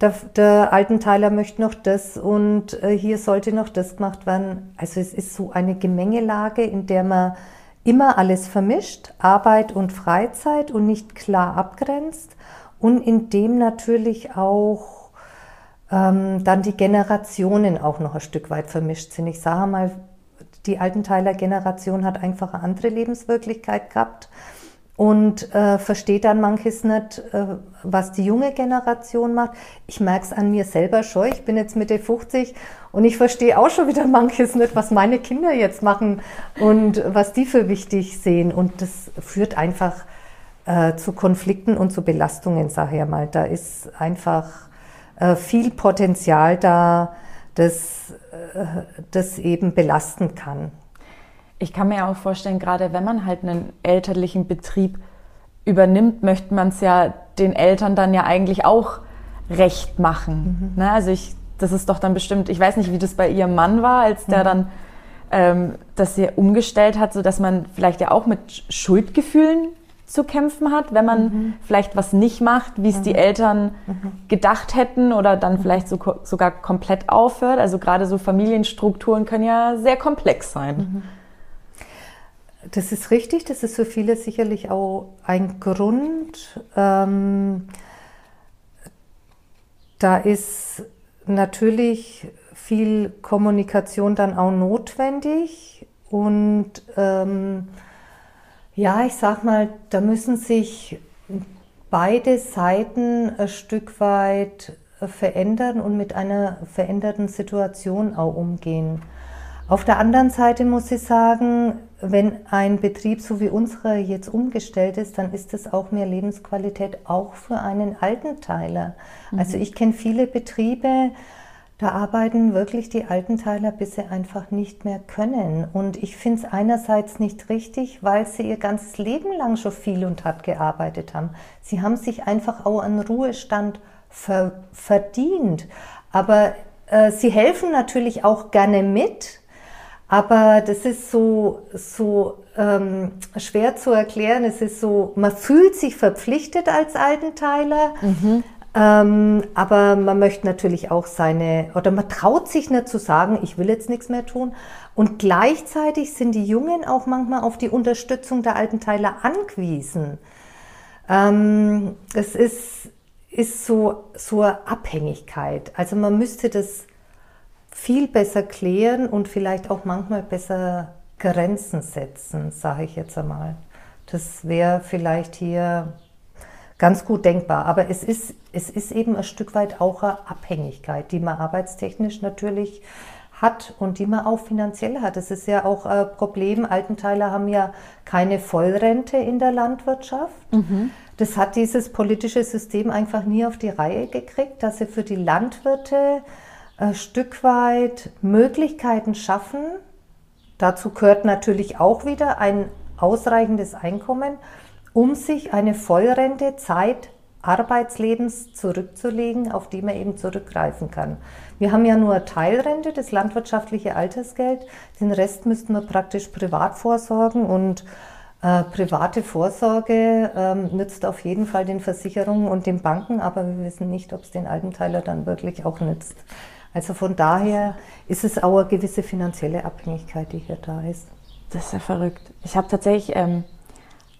der, der Altenteiler möchte noch das und äh, hier sollte noch das gemacht werden. Also es ist so eine Gemengelage, in der man immer alles vermischt, Arbeit und Freizeit und nicht klar abgrenzt und in dem natürlich auch ähm, dann die Generationen auch noch ein Stück weit vermischt sind. Ich sage mal, die Altenteiler Generation hat einfach eine andere Lebenswirklichkeit gehabt und äh, versteht dann manches nicht, äh, was die junge Generation macht. Ich merke es an mir selber schon. Ich bin jetzt Mitte 50 und ich verstehe auch schon wieder manches nicht, was meine Kinder jetzt machen und was die für wichtig sehen. Und das führt einfach äh, zu Konflikten und zu Belastungen, sage ich mal. Da ist einfach äh, viel Potenzial da, das, äh, das eben belasten kann. Ich kann mir auch vorstellen, gerade wenn man halt einen elterlichen Betrieb übernimmt, möchte man es ja den Eltern dann ja eigentlich auch recht machen. Mhm. Ne? Also ich, das ist doch dann bestimmt, ich weiß nicht, wie das bei ihrem Mann war, als der mhm. dann ähm, das hier umgestellt hat, so dass man vielleicht ja auch mit Schuldgefühlen zu kämpfen hat, wenn man mhm. vielleicht was nicht macht, wie es mhm. die Eltern mhm. gedacht hätten oder dann vielleicht so, sogar komplett aufhört. Also gerade so Familienstrukturen können ja sehr komplex sein. Das ist richtig, das ist für viele sicherlich auch ein Grund. Ähm, da ist natürlich viel Kommunikation dann auch notwendig und ähm, ja, ich sag mal, da müssen sich beide Seiten ein Stück weit verändern und mit einer veränderten Situation auch umgehen. Auf der anderen Seite muss ich sagen, wenn ein Betrieb so wie unserer jetzt umgestellt ist, dann ist es auch mehr Lebensqualität auch für einen Altenteiler. Mhm. Also ich kenne viele Betriebe, da arbeiten wirklich die Altenteiler, bis sie einfach nicht mehr können. Und ich finde es einerseits nicht richtig, weil sie ihr ganzes Leben lang schon viel und hart gearbeitet haben. Sie haben sich einfach auch einen Ruhestand ver verdient. Aber äh, sie helfen natürlich auch gerne mit, aber das ist so, so ähm, schwer zu erklären. Es ist so, man fühlt sich verpflichtet als Altenteiler, mhm. ähm, aber man möchte natürlich auch seine, oder man traut sich nicht zu sagen, ich will jetzt nichts mehr tun. Und gleichzeitig sind die Jungen auch manchmal auf die Unterstützung der Altenteiler angewiesen. Ähm, es ist, ist so, so eine Abhängigkeit. Also man müsste das viel besser klären und vielleicht auch manchmal besser Grenzen setzen, sage ich jetzt einmal. Das wäre vielleicht hier ganz gut denkbar. Aber es ist, es ist eben ein Stück weit auch eine Abhängigkeit, die man arbeitstechnisch natürlich hat und die man auch finanziell hat. Es ist ja auch ein Problem. Altenteiler haben ja keine Vollrente in der Landwirtschaft. Mhm. Das hat dieses politische System einfach nie auf die Reihe gekriegt, dass sie für die Landwirte ein Stück weit Möglichkeiten schaffen. Dazu gehört natürlich auch wieder ein ausreichendes Einkommen, um sich eine Vollrente Zeit Arbeitslebens zurückzulegen, auf die man eben zurückgreifen kann. Wir haben ja nur Teilrente, das landwirtschaftliche Altersgeld. Den Rest müssten wir praktisch privat vorsorgen und äh, private Vorsorge ähm, nützt auf jeden Fall den Versicherungen und den Banken, aber wir wissen nicht, ob es den Altenteiler dann wirklich auch nützt. Also von daher ist es auch eine gewisse finanzielle Abhängigkeit, die hier da ist. Das ist ja verrückt. Ich habe tatsächlich ähm,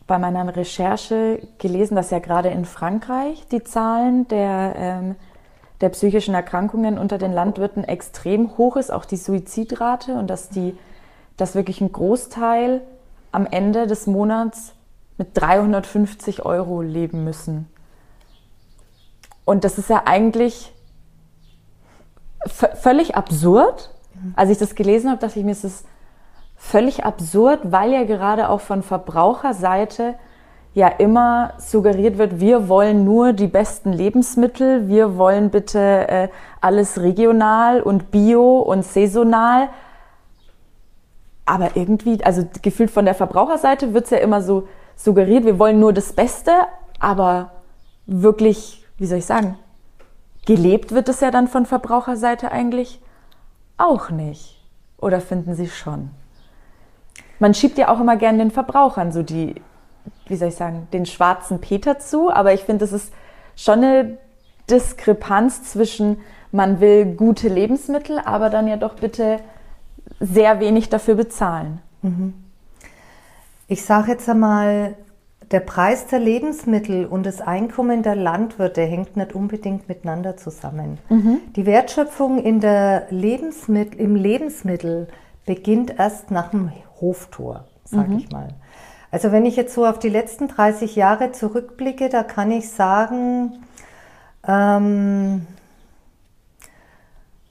bei meiner Recherche gelesen, dass ja gerade in Frankreich die Zahlen der, ähm, der psychischen Erkrankungen unter den Landwirten extrem hoch ist, auch die Suizidrate und dass, die, dass wirklich ein Großteil am Ende des Monats mit 350 Euro leben müssen. Und das ist ja eigentlich völlig absurd. Als ich das gelesen habe, dachte ich mir, es ist völlig absurd, weil ja gerade auch von Verbraucherseite ja immer suggeriert wird, wir wollen nur die besten Lebensmittel, wir wollen bitte äh, alles regional und bio und saisonal. Aber irgendwie, also gefühlt von der Verbraucherseite wird es ja immer so suggeriert, wir wollen nur das Beste, aber wirklich, wie soll ich sagen, gelebt wird es ja dann von Verbraucherseite eigentlich auch nicht. Oder finden Sie schon? Man schiebt ja auch immer gern den Verbrauchern so die, wie soll ich sagen, den schwarzen Peter zu, aber ich finde, es ist schon eine Diskrepanz zwischen, man will gute Lebensmittel, aber dann ja doch bitte sehr wenig dafür bezahlen. Mhm. Ich sage jetzt einmal, der Preis der Lebensmittel und das Einkommen der Landwirte hängt nicht unbedingt miteinander zusammen. Mhm. Die Wertschöpfung in der Lebensmittel, im Lebensmittel beginnt erst nach dem Hoftor, sage mhm. ich mal. Also wenn ich jetzt so auf die letzten 30 Jahre zurückblicke, da kann ich sagen, ähm,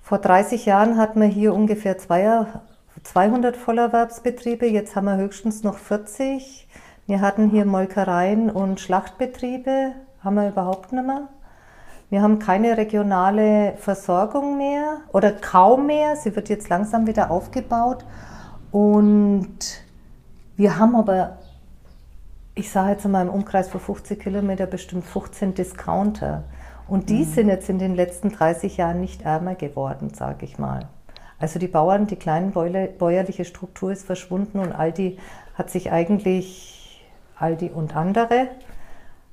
vor 30 Jahren hatten wir hier ungefähr 200 Vollerwerbsbetriebe, jetzt haben wir höchstens noch 40. Wir hatten hier Molkereien und Schlachtbetriebe, haben wir überhaupt nicht mehr. Wir haben keine regionale Versorgung mehr oder kaum mehr. Sie wird jetzt langsam wieder aufgebaut. Und wir haben aber, ich sage jetzt mal im Umkreis von 50 Kilometer bestimmt 15 Discounter. Und die mhm. sind jetzt in den letzten 30 Jahren nicht ärmer geworden, sage ich mal. Also die Bauern, die kleine bäuerliche Struktur ist verschwunden und Aldi hat sich eigentlich Aldi und andere,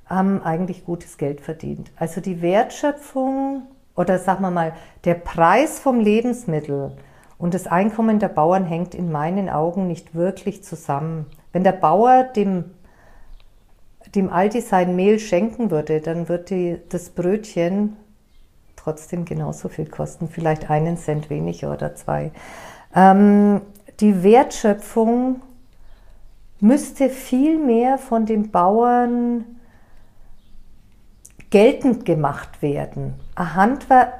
haben eigentlich gutes Geld verdient. Also die Wertschöpfung oder sagen wir mal, der Preis vom Lebensmittel und das Einkommen der Bauern hängt in meinen Augen nicht wirklich zusammen. Wenn der Bauer dem, dem Aldi sein Mehl schenken würde, dann würde das Brötchen trotzdem genauso viel kosten, vielleicht einen Cent weniger oder zwei. Ähm, die Wertschöpfung müsste viel mehr von den Bauern geltend gemacht werden. Ein, Handwer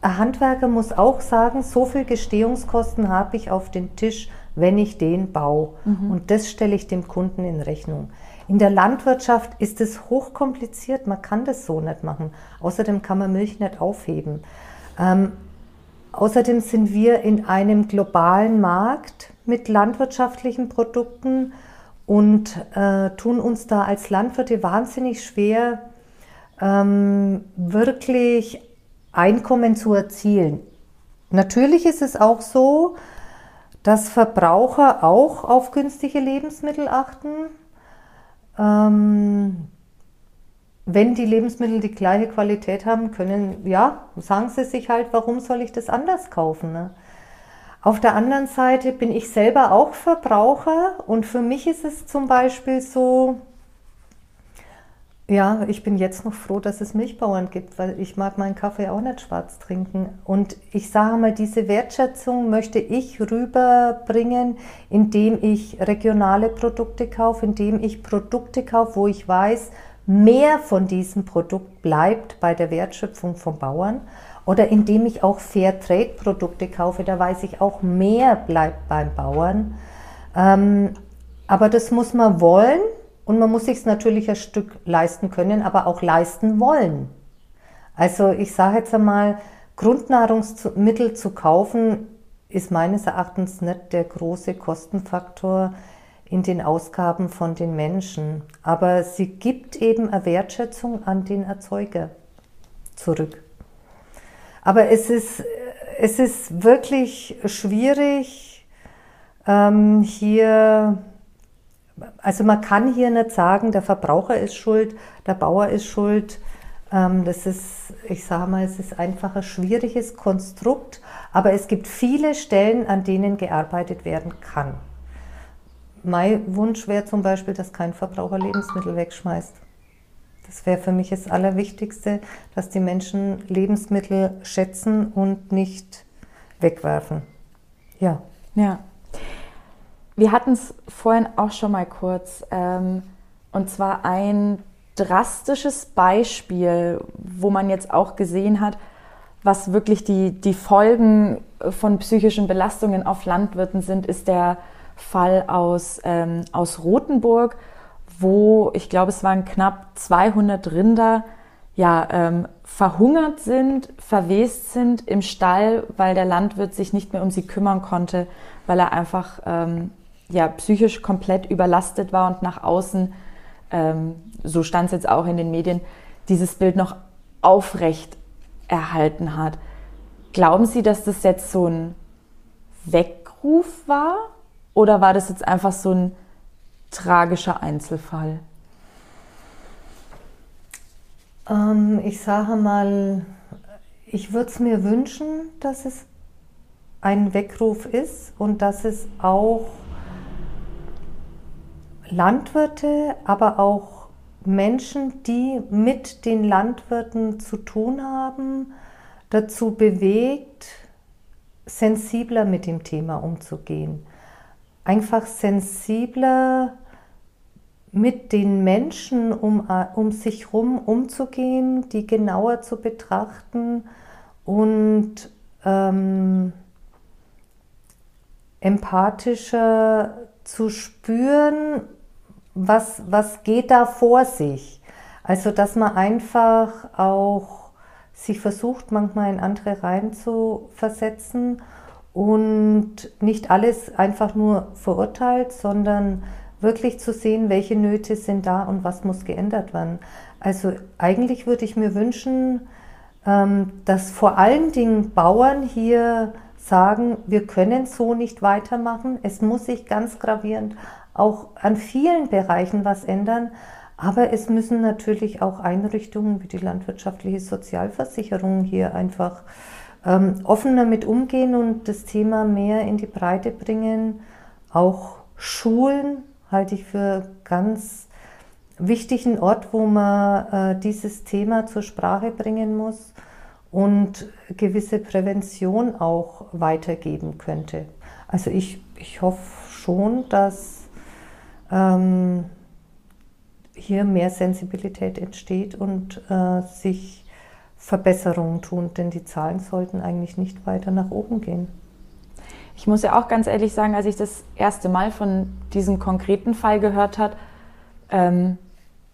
ein Handwerker muss auch sagen, so viel Gestehungskosten habe ich auf den Tisch, wenn ich den baue. Mhm. Und das stelle ich dem Kunden in Rechnung. In der Landwirtschaft ist es hochkompliziert, man kann das so nicht machen. Außerdem kann man Milch nicht aufheben. Ähm, außerdem sind wir in einem globalen Markt mit landwirtschaftlichen Produkten und äh, tun uns da als Landwirte wahnsinnig schwer, ähm, wirklich Einkommen zu erzielen. Natürlich ist es auch so, dass Verbraucher auch auf günstige Lebensmittel achten. Ähm, wenn die Lebensmittel die gleiche Qualität haben, können, ja, sagen sie sich halt, warum soll ich das anders kaufen? Ne? Auf der anderen Seite bin ich selber auch Verbraucher und für mich ist es zum Beispiel so, ja, ich bin jetzt noch froh, dass es Milchbauern gibt, weil ich mag meinen Kaffee auch nicht schwarz trinken. Und ich sage mal, diese Wertschätzung möchte ich rüberbringen, indem ich regionale Produkte kaufe, indem ich Produkte kaufe, wo ich weiß, mehr von diesem Produkt bleibt bei der Wertschöpfung vom Bauern oder indem ich auch Fairtrade-Produkte kaufe, da weiß ich auch, mehr bleibt beim Bauern. Ähm, aber das muss man wollen und man muss sich natürlich ein Stück leisten können, aber auch leisten wollen. Also ich sage jetzt einmal, Grundnahrungsmittel zu kaufen ist meines Erachtens nicht der große Kostenfaktor in den Ausgaben von den Menschen. Aber sie gibt eben eine Wertschätzung an den Erzeuger zurück. Aber es ist, es ist wirklich schwierig, ähm, hier, also man kann hier nicht sagen, der Verbraucher ist schuld, der Bauer ist schuld. Ähm, das ist, ich sage mal, es ist einfach ein schwieriges Konstrukt, aber es gibt viele Stellen, an denen gearbeitet werden kann. Mein Wunsch wäre zum Beispiel, dass kein Verbraucher Lebensmittel wegschmeißt. Das wäre für mich das Allerwichtigste, dass die Menschen Lebensmittel schätzen und nicht wegwerfen. Ja. Ja. Wir hatten es vorhin auch schon mal kurz. Ähm, und zwar ein drastisches Beispiel, wo man jetzt auch gesehen hat, was wirklich die, die Folgen von psychischen Belastungen auf Landwirten sind, ist der Fall aus, ähm, aus Rothenburg wo ich glaube, es waren knapp 200 Rinder ja, ähm, verhungert sind, verwest sind im Stall, weil der Landwirt sich nicht mehr um sie kümmern konnte, weil er einfach ähm, ja, psychisch komplett überlastet war und nach außen, ähm, so stand es jetzt auch in den Medien, dieses Bild noch aufrecht erhalten hat. Glauben Sie, dass das jetzt so ein Weckruf war oder war das jetzt einfach so ein tragischer Einzelfall? Ähm, ich sage mal, ich würde es mir wünschen, dass es ein Weckruf ist und dass es auch Landwirte, aber auch Menschen, die mit den Landwirten zu tun haben, dazu bewegt, sensibler mit dem Thema umzugehen. Einfach sensibler mit den Menschen um, um sich herum umzugehen, die genauer zu betrachten und ähm, empathischer zu spüren, was, was geht da vor sich. Also, dass man einfach auch sich versucht, manchmal in andere rein zu versetzen und nicht alles einfach nur verurteilt, sondern wirklich zu sehen, welche Nöte sind da und was muss geändert werden. Also eigentlich würde ich mir wünschen, ähm, dass vor allen Dingen Bauern hier sagen, wir können so nicht weitermachen. Es muss sich ganz gravierend auch an vielen Bereichen was ändern. Aber es müssen natürlich auch Einrichtungen wie die landwirtschaftliche Sozialversicherung hier einfach ähm, offen damit umgehen und das Thema mehr in die Breite bringen. Auch Schulen halte ich für ganz wichtigen Ort, wo man äh, dieses Thema zur Sprache bringen muss und gewisse Prävention auch weitergeben könnte. Also ich, ich hoffe schon, dass ähm, hier mehr Sensibilität entsteht und äh, sich Verbesserungen tun, denn die Zahlen sollten eigentlich nicht weiter nach oben gehen. Ich muss ja auch ganz ehrlich sagen, als ich das erste Mal von diesem konkreten Fall gehört habe, ähm,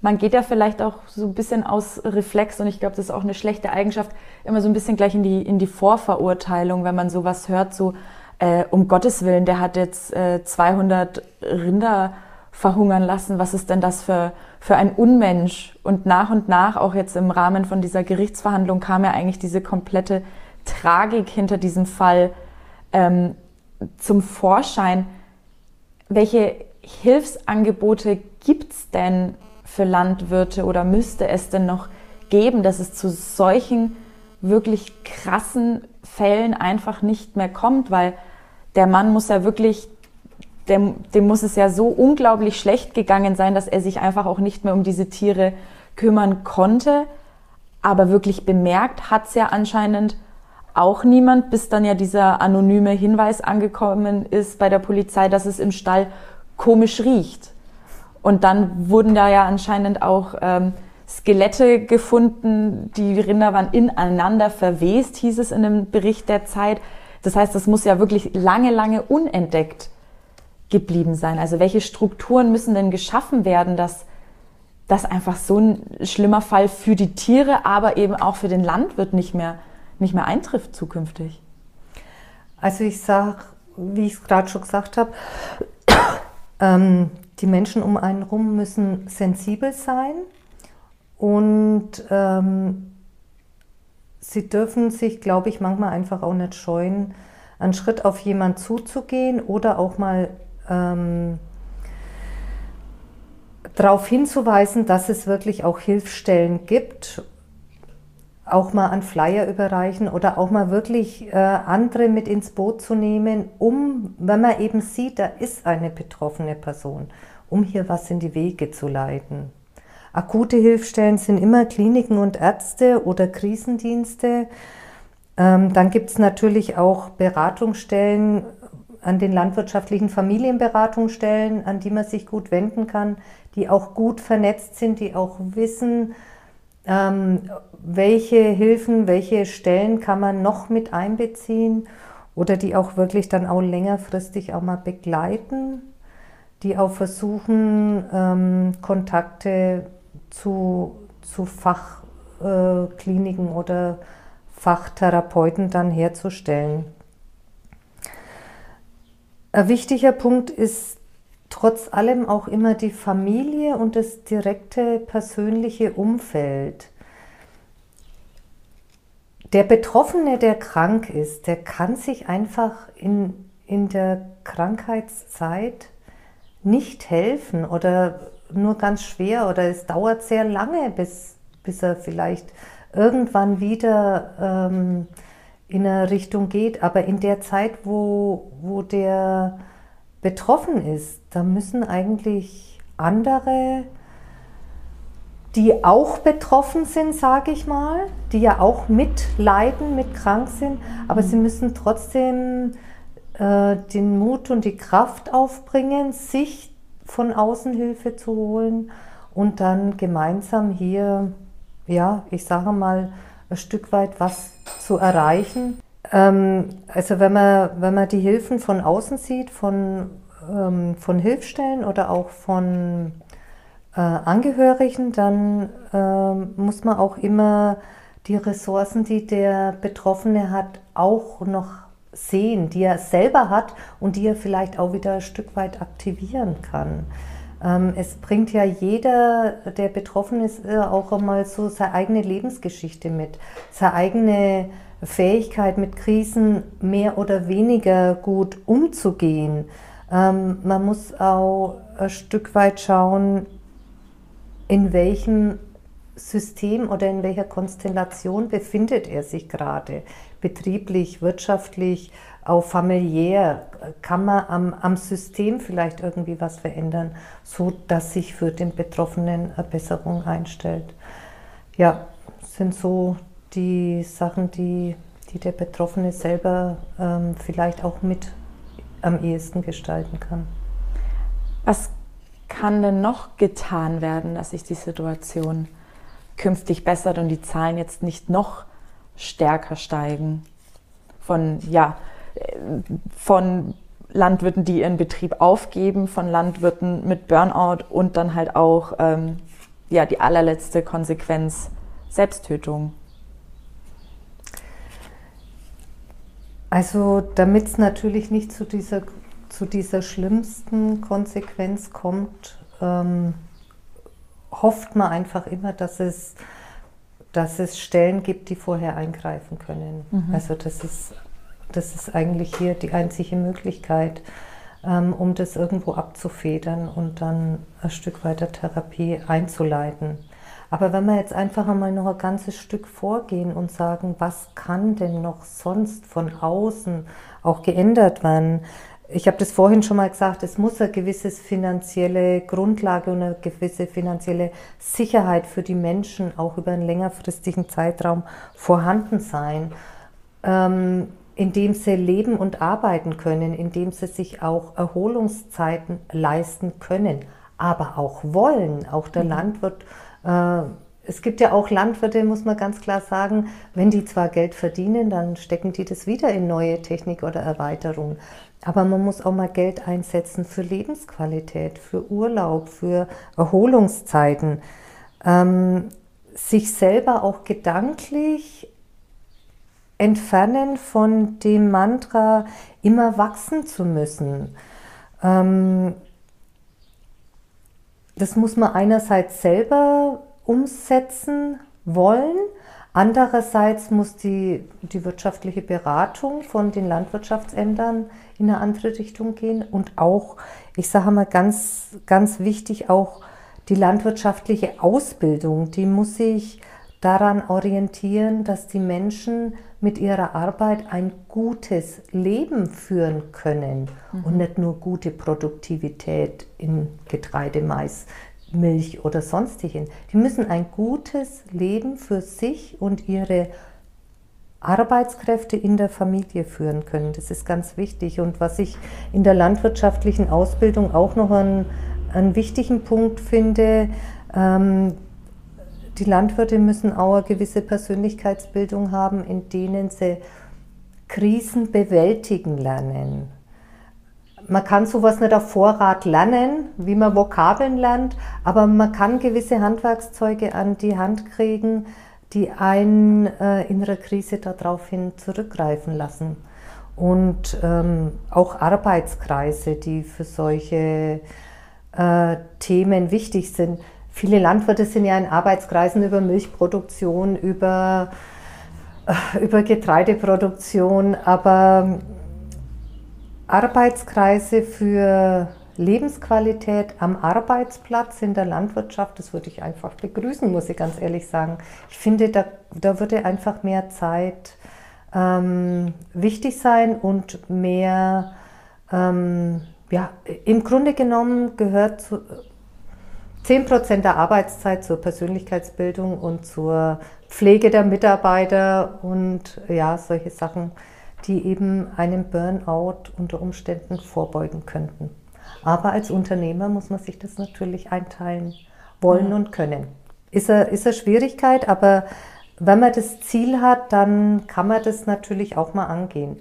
man geht ja vielleicht auch so ein bisschen aus Reflex und ich glaube, das ist auch eine schlechte Eigenschaft, immer so ein bisschen gleich in die, in die Vorverurteilung, wenn man sowas hört, so äh, um Gottes Willen, der hat jetzt äh, 200 Rinder verhungern lassen, was ist denn das für, für ein Unmensch? Und nach und nach, auch jetzt im Rahmen von dieser Gerichtsverhandlung, kam ja eigentlich diese komplette Tragik hinter diesem Fall ähm, zum Vorschein. Welche Hilfsangebote gibt es denn für Landwirte oder müsste es denn noch geben, dass es zu solchen wirklich krassen Fällen einfach nicht mehr kommt, weil der Mann muss ja wirklich, dem, dem muss es ja so unglaublich schlecht gegangen sein, dass er sich einfach auch nicht mehr um diese Tiere kümmern konnte. Aber wirklich bemerkt hat es ja anscheinend auch niemand, bis dann ja dieser anonyme Hinweis angekommen ist bei der Polizei, dass es im Stall komisch riecht. Und dann wurden da ja anscheinend auch ähm, Skelette gefunden, die Rinder waren ineinander verwest, hieß es in einem Bericht der Zeit. Das heißt, das muss ja wirklich lange, lange unentdeckt geblieben sein. Also welche Strukturen müssen denn geschaffen werden, dass das einfach so ein schlimmer Fall für die Tiere, aber eben auch für den Landwirt nicht mehr, nicht mehr eintrifft zukünftig? Also ich sage, wie ich es gerade schon gesagt habe, ähm, die Menschen um einen herum müssen sensibel sein und ähm, sie dürfen sich, glaube ich, manchmal einfach auch nicht scheuen, einen Schritt auf jemanden zuzugehen oder auch mal ähm, darauf hinzuweisen, dass es wirklich auch Hilfsstellen gibt auch mal an Flyer überreichen oder auch mal wirklich äh, andere mit ins Boot zu nehmen, um, wenn man eben sieht, da ist eine betroffene Person, um hier was in die Wege zu leiten. Akute Hilfsstellen sind immer Kliniken und Ärzte oder Krisendienste. Ähm, dann gibt es natürlich auch Beratungsstellen an den landwirtschaftlichen Familienberatungsstellen, an die man sich gut wenden kann, die auch gut vernetzt sind, die auch wissen, ähm, welche Hilfen, welche Stellen kann man noch mit einbeziehen oder die auch wirklich dann auch längerfristig auch mal begleiten, die auch versuchen, ähm, Kontakte zu, zu Fachkliniken äh, oder Fachtherapeuten dann herzustellen. Ein wichtiger Punkt ist trotz allem auch immer die Familie und das direkte persönliche Umfeld. der Betroffene, der krank ist, der kann sich einfach in, in der Krankheitszeit nicht helfen oder nur ganz schwer oder es dauert sehr lange, bis, bis er vielleicht irgendwann wieder ähm, in eine Richtung geht. Aber in der Zeit, wo, wo der betroffen ist, da müssen eigentlich andere die auch betroffen sind, sage ich mal, die ja auch mitleiden, mit krank sind, aber mhm. sie müssen trotzdem äh, den Mut und die Kraft aufbringen, sich von außen Hilfe zu holen und dann gemeinsam hier, ja, ich sage mal, ein Stück weit was zu erreichen. Ähm, also wenn man, wenn man die Hilfen von außen sieht, von, ähm, von Hilfsstellen oder auch von äh, Angehörigen, dann äh, muss man auch immer die Ressourcen, die der Betroffene hat, auch noch sehen, die er selber hat und die er vielleicht auch wieder ein Stück weit aktivieren kann. Ähm, es bringt ja jeder, der betroffen ist, äh, auch einmal so seine eigene Lebensgeschichte mit, seine eigene Fähigkeit mit Krisen mehr oder weniger gut umzugehen. Ähm, man muss auch ein Stück weit schauen, in welchem System oder in welcher Konstellation befindet er sich gerade? Betrieblich, wirtschaftlich, auch familiär? Kann man am, am System vielleicht irgendwie was verändern, so dass sich für den Betroffenen eine Besserung einstellt? Ja, sind so die Sachen, die, die der Betroffene selber ähm, vielleicht auch mit am ehesten gestalten kann. Was kann denn noch getan werden, dass sich die Situation künftig bessert und die Zahlen jetzt nicht noch stärker steigen? Von, ja, von Landwirten, die ihren Betrieb aufgeben, von Landwirten mit Burnout und dann halt auch ähm, ja, die allerletzte Konsequenz Selbsttötung. Also damit es natürlich nicht zu dieser zu dieser schlimmsten Konsequenz kommt, ähm, hofft man einfach immer, dass es, dass es Stellen gibt, die vorher eingreifen können. Mhm. Also das ist, das ist eigentlich hier die einzige Möglichkeit, ähm, um das irgendwo abzufedern und dann ein Stück weiter Therapie einzuleiten. Aber wenn wir jetzt einfach einmal noch ein ganzes Stück vorgehen und sagen, was kann denn noch sonst von außen auch geändert werden, ich habe das vorhin schon mal gesagt, es muss eine gewisse finanzielle Grundlage und eine gewisse finanzielle Sicherheit für die Menschen auch über einen längerfristigen Zeitraum vorhanden sein, ähm, indem sie leben und arbeiten können, indem sie sich auch Erholungszeiten leisten können, aber auch wollen. Auch der mhm. Landwirt es gibt ja auch Landwirte, muss man ganz klar sagen, wenn die zwar Geld verdienen, dann stecken die das wieder in neue Technik oder Erweiterung. Aber man muss auch mal Geld einsetzen für Lebensqualität, für Urlaub, für Erholungszeiten. Ähm, sich selber auch gedanklich entfernen von dem Mantra, immer wachsen zu müssen. Ähm, das muss man einerseits selber umsetzen wollen, Andererseits muss die, die wirtschaftliche Beratung von den Landwirtschaftsämtern in eine andere Richtung gehen. Und auch, ich sage mal ganz, ganz wichtig, auch die landwirtschaftliche Ausbildung, die muss sich daran orientieren, dass die Menschen mit ihrer Arbeit ein gutes Leben führen können mhm. und nicht nur gute Produktivität in Getreide, Mais, Milch oder sonstigen. Die müssen ein gutes Leben für sich und ihre Arbeitskräfte in der Familie führen können. Das ist ganz wichtig. Und was ich in der landwirtschaftlichen Ausbildung auch noch einen, einen wichtigen Punkt finde, ähm, die Landwirte müssen auch eine gewisse Persönlichkeitsbildung haben, in denen sie Krisen bewältigen lernen man kann sowas nicht auf Vorrat lernen, wie man Vokabeln lernt, aber man kann gewisse Handwerkszeuge an die Hand kriegen, die einen äh, in einer Krise daraufhin zurückgreifen lassen. Und ähm, auch Arbeitskreise, die für solche äh, Themen wichtig sind. Viele Landwirte sind ja in Arbeitskreisen über Milchproduktion, über über Getreideproduktion, aber Arbeitskreise für Lebensqualität am Arbeitsplatz in der Landwirtschaft, das würde ich einfach begrüßen, muss ich ganz ehrlich sagen. Ich finde, da, da würde einfach mehr Zeit ähm, wichtig sein und mehr, ähm, ja, im Grunde genommen gehört zu, 10% der Arbeitszeit zur Persönlichkeitsbildung und zur Pflege der Mitarbeiter und ja, solche Sachen, die eben einem Burnout unter Umständen vorbeugen könnten. Aber als Unternehmer muss man sich das natürlich einteilen wollen ja. und können. Ist eine, ist eine Schwierigkeit, aber wenn man das Ziel hat, dann kann man das natürlich auch mal angehen.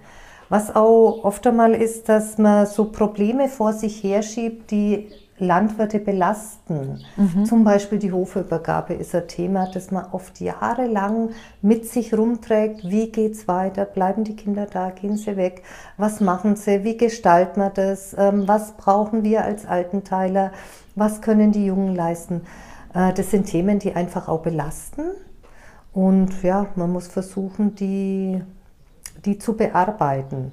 Was auch oft einmal ist, dass man so Probleme vor sich herschiebt, die Landwirte belasten. Mhm. Zum Beispiel die Hofübergabe ist ein Thema, das man oft jahrelang mit sich rumträgt. Wie geht es weiter? Bleiben die Kinder da? Gehen sie weg? Was machen sie? Wie gestalten wir das? Ähm, was brauchen wir als Altenteiler? Was können die Jungen leisten? Äh, das sind Themen, die einfach auch belasten. Und ja, man muss versuchen, die, die zu bearbeiten.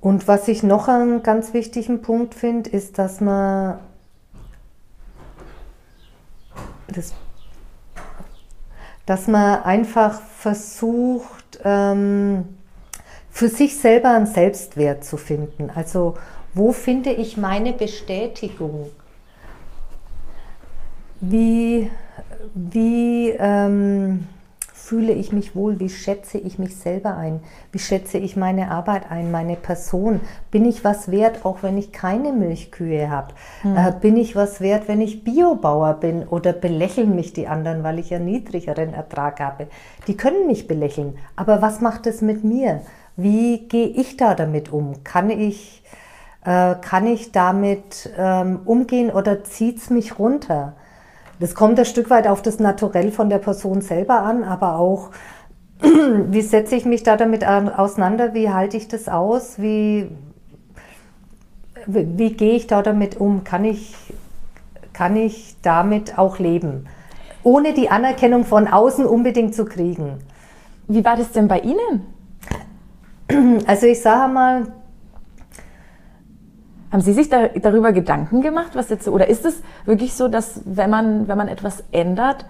Und was ich noch einen ganz wichtigen Punkt finde, ist, dass man das, dass man einfach versucht, ähm, für sich selber einen Selbstwert zu finden. Also wo finde ich meine Bestätigung? Wie, wie ähm, fühle ich mich wohl, wie schätze ich mich selber ein, wie schätze ich meine Arbeit ein, meine Person, bin ich was wert, auch wenn ich keine Milchkühe habe, mhm. äh, bin ich was wert, wenn ich Biobauer bin oder belächeln mich die anderen, weil ich einen niedrigeren Ertrag habe. Die können mich belächeln, aber was macht es mit mir? Wie gehe ich da damit um? Kann ich, äh, kann ich damit ähm, umgehen oder zieht es mich runter? Das kommt ein Stück weit auf das Naturell von der Person selber an, aber auch, wie setze ich mich da damit auseinander, wie halte ich das aus, wie, wie, gehe ich da damit um, kann ich, kann ich damit auch leben, ohne die Anerkennung von außen unbedingt zu kriegen. Wie war das denn bei Ihnen? Also ich sage mal, haben Sie sich da, darüber Gedanken gemacht, was jetzt oder ist es wirklich so, dass wenn man wenn man etwas ändert,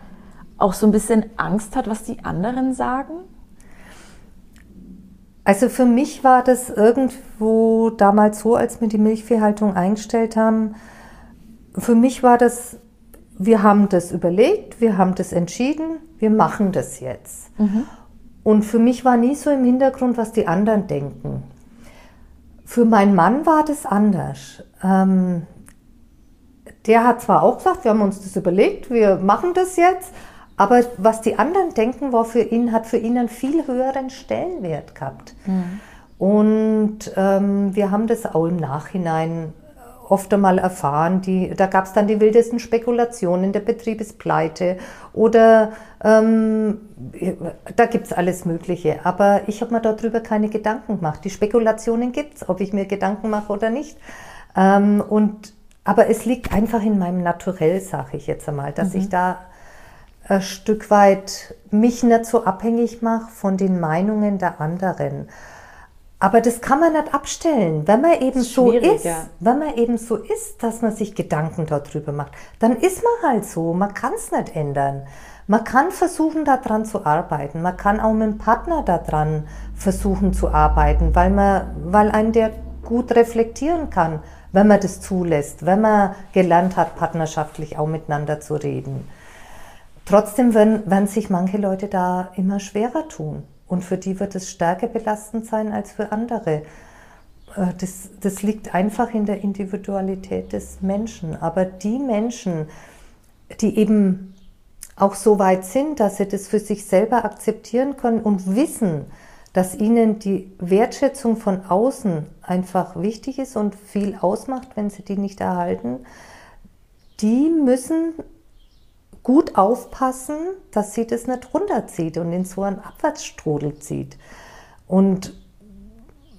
auch so ein bisschen Angst hat, was die anderen sagen? Also für mich war das irgendwo damals so, als wir die Milchviehhaltung eingestellt haben. Für mich war das, wir haben das überlegt, wir haben das entschieden, wir machen das jetzt. Mhm. Und für mich war nie so im Hintergrund, was die anderen denken. Für meinen Mann war das anders. Ähm, der hat zwar auch gesagt, wir haben uns das überlegt, wir machen das jetzt, aber was die anderen denken, war für ihn, hat für ihn einen viel höheren Stellenwert gehabt. Mhm. Und ähm, wir haben das auch im Nachhinein oft einmal erfahren. Die, da gab es dann die wildesten Spekulationen, der Betrieb ist pleite oder ähm, da gibt es alles Mögliche. Aber ich habe mir darüber keine Gedanken gemacht. Die Spekulationen gibt es, ob ich mir Gedanken mache oder nicht. Ähm, und, aber es liegt einfach in meinem Naturell, sage ich jetzt einmal, dass mhm. ich da ein Stück weit mich nicht so abhängig mache von den Meinungen der anderen. Aber das kann man nicht abstellen. Wenn man eben so ist, ja. wenn man eben so ist, dass man sich Gedanken darüber macht, dann ist man halt so. Man kann es nicht ändern. Man kann versuchen, daran zu arbeiten. Man kann auch mit dem Partner daran versuchen zu arbeiten, weil man, weil einen der gut reflektieren kann, wenn man das zulässt, wenn man gelernt hat, partnerschaftlich auch miteinander zu reden. Trotzdem werden, werden sich manche Leute da immer schwerer tun. Und für die wird es stärker belastend sein als für andere. Äh, das, das liegt einfach in der Individualität des Menschen. Aber die Menschen, die eben auch so weit sind, dass sie das für sich selber akzeptieren können und wissen, dass ihnen die Wertschätzung von außen einfach wichtig ist und viel ausmacht, wenn sie die nicht erhalten, die müssen gut aufpassen, dass sie das nicht runterzieht und in so einen Abwärtsstrudel zieht. Und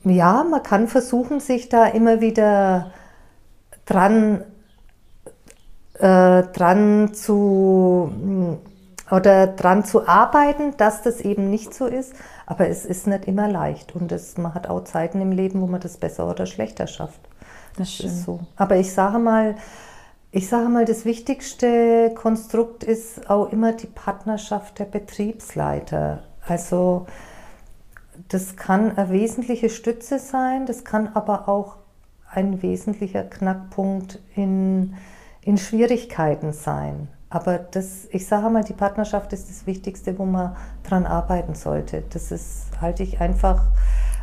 ja, man kann versuchen, sich da immer wieder dran, äh, dran zu, oder dran zu arbeiten, dass das eben nicht so ist. Aber es ist nicht immer leicht und es, man hat auch Zeiten im Leben, wo man das besser oder schlechter schafft. Das, das ist so. Aber ich sage mal, ich sage mal, das wichtigste Konstrukt ist auch immer die Partnerschaft der Betriebsleiter. Also das kann eine wesentliche Stütze sein, das kann aber auch ein wesentlicher Knackpunkt in, in Schwierigkeiten sein. Aber das, ich sage mal, die Partnerschaft ist das Wichtigste, wo man dran arbeiten sollte. Das ist, halte ich einfach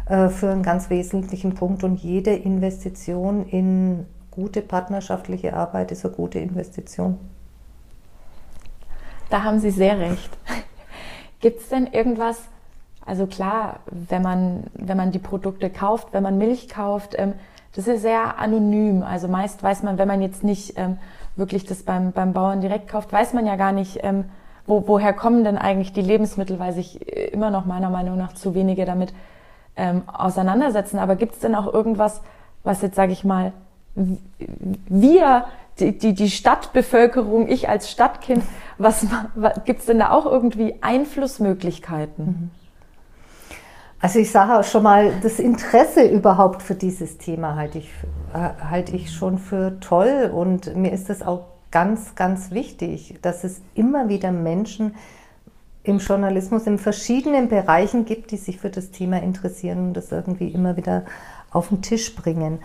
äh, für einen ganz wesentlichen Punkt. Und jede Investition in gute partnerschaftliche Arbeit ist eine gute Investition. Da haben Sie sehr recht. Gibt es denn irgendwas, also klar, wenn man, wenn man die Produkte kauft, wenn man Milch kauft, ähm, das ist sehr anonym. Also meist weiß man, wenn man jetzt nicht ähm, wirklich das beim, beim Bauern direkt kauft, weiß man ja gar nicht, ähm, wo, woher kommen denn eigentlich die Lebensmittel, weil sich äh, immer noch meiner Meinung nach zu wenige damit ähm, auseinandersetzen. Aber gibt es denn auch irgendwas, was jetzt, sage ich mal, wir, die, die, die Stadtbevölkerung, ich als Stadtkind, was, was gibt es denn da auch irgendwie Einflussmöglichkeiten? Mhm. Also ich sage auch schon mal, das Interesse überhaupt für dieses Thema halte ich, äh, halte ich schon für toll und mir ist das auch ganz, ganz wichtig, dass es immer wieder Menschen im Journalismus in verschiedenen Bereichen gibt, die sich für das Thema interessieren und das irgendwie immer wieder auf den Tisch bringen.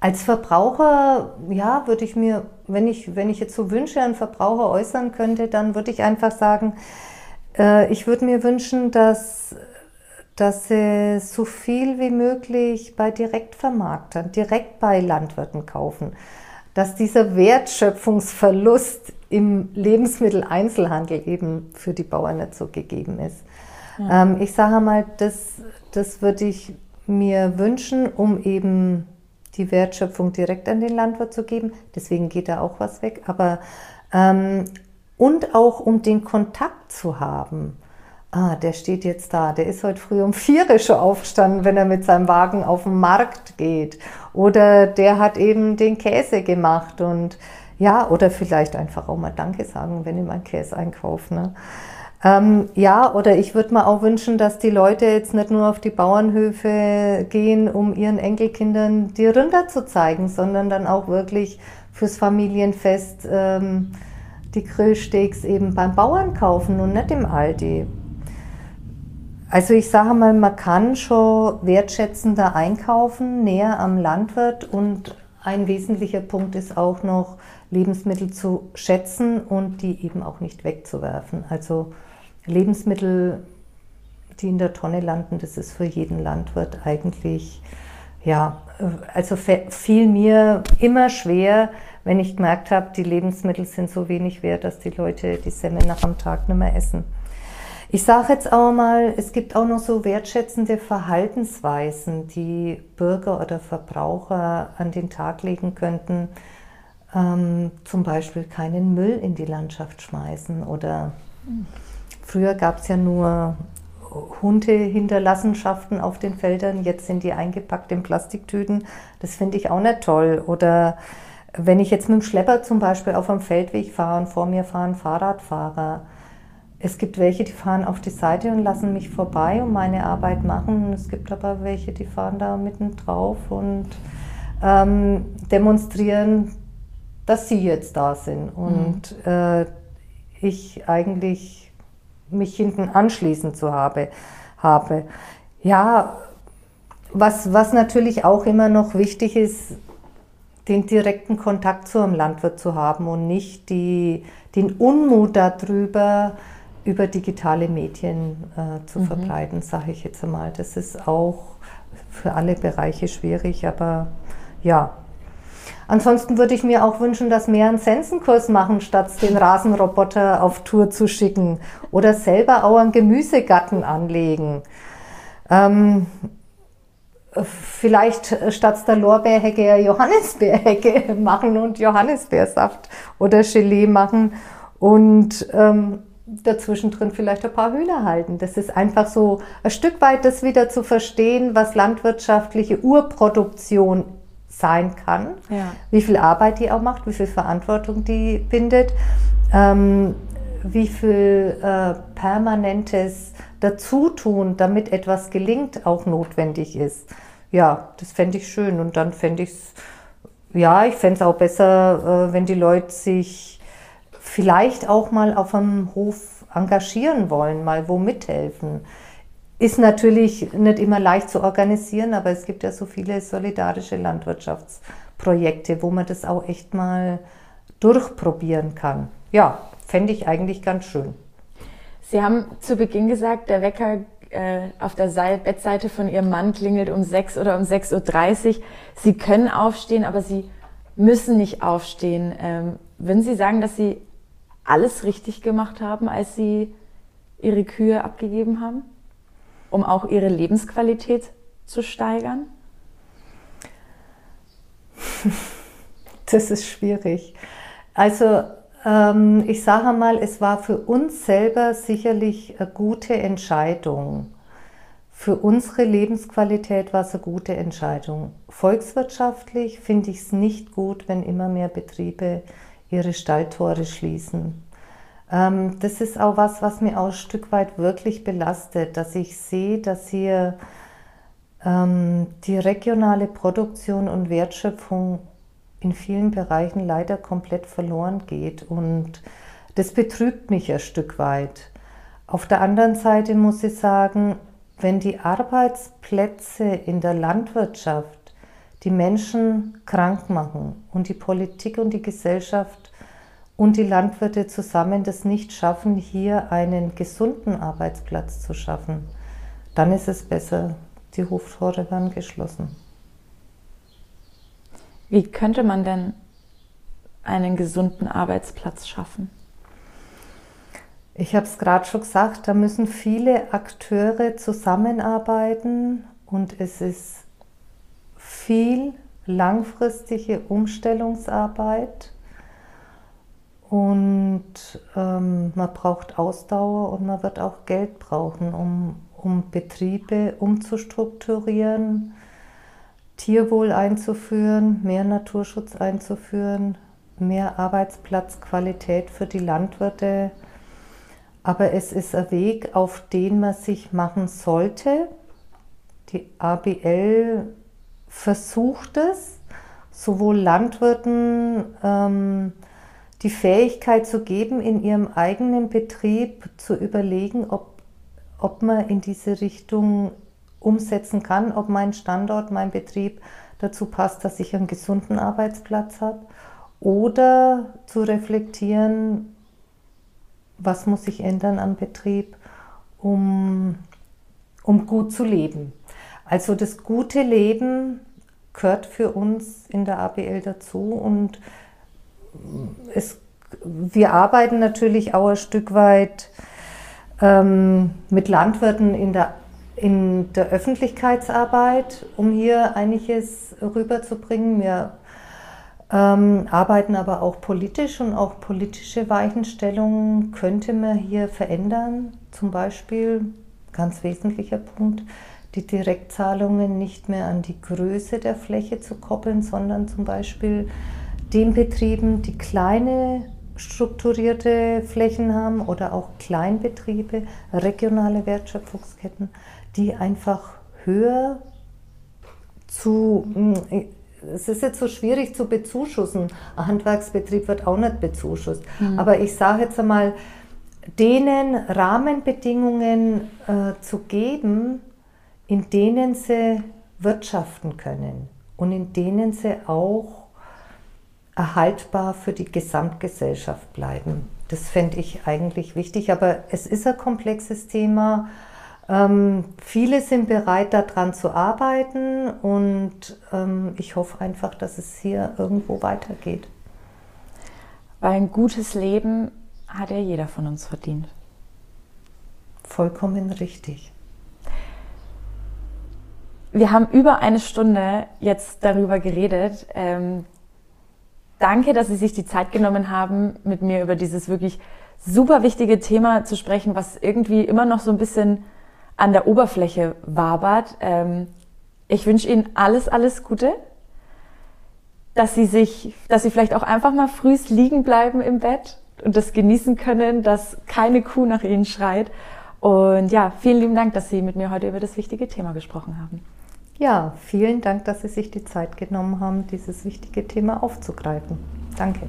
Als Verbraucher, ja, würde ich mir, wenn ich, wenn ich jetzt so Wünsche an Verbraucher äußern könnte, dann würde ich einfach sagen, äh, ich würde mir wünschen, dass, dass sie so viel wie möglich bei Direktvermarktern, direkt bei Landwirten kaufen. Dass dieser Wertschöpfungsverlust im Lebensmitteleinzelhandel eben für die Bauern nicht so gegeben ist. Ja. Ähm, ich sage mal, das, das würde ich mir wünschen, um eben die Wertschöpfung direkt an den Landwirt zu geben. Deswegen geht da auch was weg. Aber ähm, und auch um den Kontakt zu haben. Ah, der steht jetzt da. Der ist heute früh um vier schon aufgestanden, wenn er mit seinem Wagen auf den Markt geht. Oder der hat eben den Käse gemacht und ja, oder vielleicht einfach auch mal Danke sagen, wenn ich meinen Käse einkaufe. Ne? Ähm, ja, oder ich würde mir auch wünschen, dass die Leute jetzt nicht nur auf die Bauernhöfe gehen, um ihren Enkelkindern die Rinder zu zeigen, sondern dann auch wirklich fürs Familienfest ähm, die Grillsteaks eben beim Bauern kaufen und nicht im Aldi. Also ich sage mal, man kann schon wertschätzender einkaufen, näher am Landwirt und ein wesentlicher Punkt ist auch noch, Lebensmittel zu schätzen und die eben auch nicht wegzuwerfen. Also Lebensmittel, die in der Tonne landen, das ist für jeden Landwirt eigentlich, ja, also fiel mir immer schwer, wenn ich gemerkt habe, die Lebensmittel sind so wenig wert, dass die Leute die Semmel nach am Tag nicht mehr essen. Ich sage jetzt auch mal, es gibt auch noch so wertschätzende Verhaltensweisen, die Bürger oder Verbraucher an den Tag legen könnten. Ähm, zum Beispiel keinen Müll in die Landschaft schmeißen oder mhm Früher gab es ja nur Hundehinterlassenschaften auf den Feldern, jetzt sind die eingepackt in Plastiktüten. Das finde ich auch nicht toll. Oder wenn ich jetzt mit dem Schlepper zum Beispiel auf einem Feldweg fahre und vor mir fahren Fahrradfahrer. Es gibt welche, die fahren auf die Seite und lassen mich vorbei und meine Arbeit machen. Es gibt aber welche, die fahren da mitten drauf und ähm, demonstrieren, dass sie jetzt da sind. Und mhm. äh, ich eigentlich mich hinten anschließen zu habe. habe. Ja, was, was natürlich auch immer noch wichtig ist, den direkten Kontakt zu einem Landwirt zu haben und nicht die, den Unmut darüber, über digitale Medien äh, zu mhm. verbreiten, sage ich jetzt einmal. Das ist auch für alle Bereiche schwierig, aber ja, Ansonsten würde ich mir auch wünschen, dass mehr einen Sensenkurs machen, statt den Rasenroboter auf Tour zu schicken. Oder selber auch einen Gemüsegarten anlegen. Ähm, vielleicht statt der Lorbeerhecke Johannisbeerhecke machen und Johannisbeersaft oder Gelee machen und ähm, dazwischen drin vielleicht ein paar Hühner halten. Das ist einfach so ein Stück weit das wieder zu verstehen, was landwirtschaftliche Urproduktion sein kann, ja. wie viel Arbeit die auch macht, wie viel Verantwortung die bindet. Ähm, wie viel äh, permanentes Dazutun, damit etwas gelingt, auch notwendig ist. Ja, das fände ich schön. Und dann fände ich es, ja, ich fände es auch besser, äh, wenn die Leute sich vielleicht auch mal auf einem Hof engagieren wollen, mal wo mithelfen. Ist natürlich nicht immer leicht zu organisieren, aber es gibt ja so viele solidarische Landwirtschaftsprojekte, wo man das auch echt mal durchprobieren kann. Ja, fände ich eigentlich ganz schön. Sie haben zu Beginn gesagt, der Wecker äh, auf der Seil Bettseite von Ihrem Mann klingelt um 6 oder um 6.30 Uhr. Sie können aufstehen, aber Sie müssen nicht aufstehen. Ähm, würden Sie sagen, dass Sie alles richtig gemacht haben, als Sie Ihre Kühe abgegeben haben, um auch Ihre Lebensqualität zu steigern? Das ist schwierig. Also ähm, ich sage mal, es war für uns selber sicherlich eine gute Entscheidung. Für unsere Lebensqualität war es eine gute Entscheidung. Volkswirtschaftlich finde ich es nicht gut, wenn immer mehr Betriebe ihre Stalltore schließen. Ähm, das ist auch was, was mir auch ein Stück weit wirklich belastet, dass ich sehe, dass hier ähm, die regionale Produktion und Wertschöpfung in vielen Bereichen leider komplett verloren geht. Und das betrübt mich ein Stück weit. Auf der anderen Seite muss ich sagen, wenn die Arbeitsplätze in der Landwirtschaft die Menschen krank machen und die Politik und die Gesellschaft und die Landwirte zusammen das nicht schaffen, hier einen gesunden Arbeitsplatz zu schaffen, dann ist es besser, die Hoftore werden geschlossen. Wie könnte man denn einen gesunden Arbeitsplatz schaffen? Ich habe es gerade schon gesagt, da müssen viele Akteure zusammenarbeiten und es ist viel langfristige Umstellungsarbeit und ähm, man braucht Ausdauer und man wird auch Geld brauchen, um, um Betriebe umzustrukturieren, Tierwohl einzuführen, mehr Naturschutz einzuführen, mehr Arbeitsplatzqualität für die Landwirte. Aber es ist ein Weg, auf den man sich machen sollte. Die ABL versucht es, sowohl Landwirten ähm, die Fähigkeit zu geben, in ihrem eigenen Betrieb zu überlegen, ob, ob man in diese Richtung umsetzen kann, ob mein Standort, mein Betrieb dazu passt, dass ich einen gesunden Arbeitsplatz habe oder zu reflektieren, was muss ich ändern am Betrieb, um, um gut zu leben. Also das gute Leben gehört für uns in der ABL dazu und es, wir arbeiten natürlich auch ein Stück weit ähm, mit Landwirten in der in der Öffentlichkeitsarbeit, um hier einiges rüberzubringen. Wir ähm, arbeiten aber auch politisch und auch politische Weichenstellungen könnte man hier verändern. Zum Beispiel, ganz wesentlicher Punkt, die Direktzahlungen nicht mehr an die Größe der Fläche zu koppeln, sondern zum Beispiel den Betrieben, die kleine strukturierte Flächen haben oder auch Kleinbetriebe, regionale Wertschöpfungsketten, die einfach höher zu, hm, es ist jetzt so schwierig zu bezuschussen. Ein Handwerksbetrieb wird auch nicht bezuschusst. Mhm. Aber ich sage jetzt einmal, denen Rahmenbedingungen äh, zu geben, in denen sie wirtschaften können und in denen sie auch erhaltbar für die Gesamtgesellschaft bleiben. Das fände ich eigentlich wichtig, aber es ist ein komplexes Thema ähm, viele sind bereit, daran zu arbeiten und ähm, ich hoffe einfach, dass es hier irgendwo weitergeht. Weil ein gutes Leben hat ja jeder von uns verdient. Vollkommen richtig. Wir haben über eine Stunde jetzt darüber geredet. Ähm, danke, dass Sie sich die Zeit genommen haben, mit mir über dieses wirklich super wichtige Thema zu sprechen, was irgendwie immer noch so ein bisschen an der Oberfläche wabert. Ähm, ich wünsche Ihnen alles, alles Gute, dass Sie sich, dass Sie vielleicht auch einfach mal frühst liegen bleiben im Bett und das genießen können, dass keine Kuh nach ihnen schreit. Und ja, vielen lieben Dank, dass Sie mit mir heute über das wichtige Thema gesprochen haben. Ja, vielen Dank, dass Sie sich die Zeit genommen haben, dieses wichtige Thema aufzugreifen. Danke.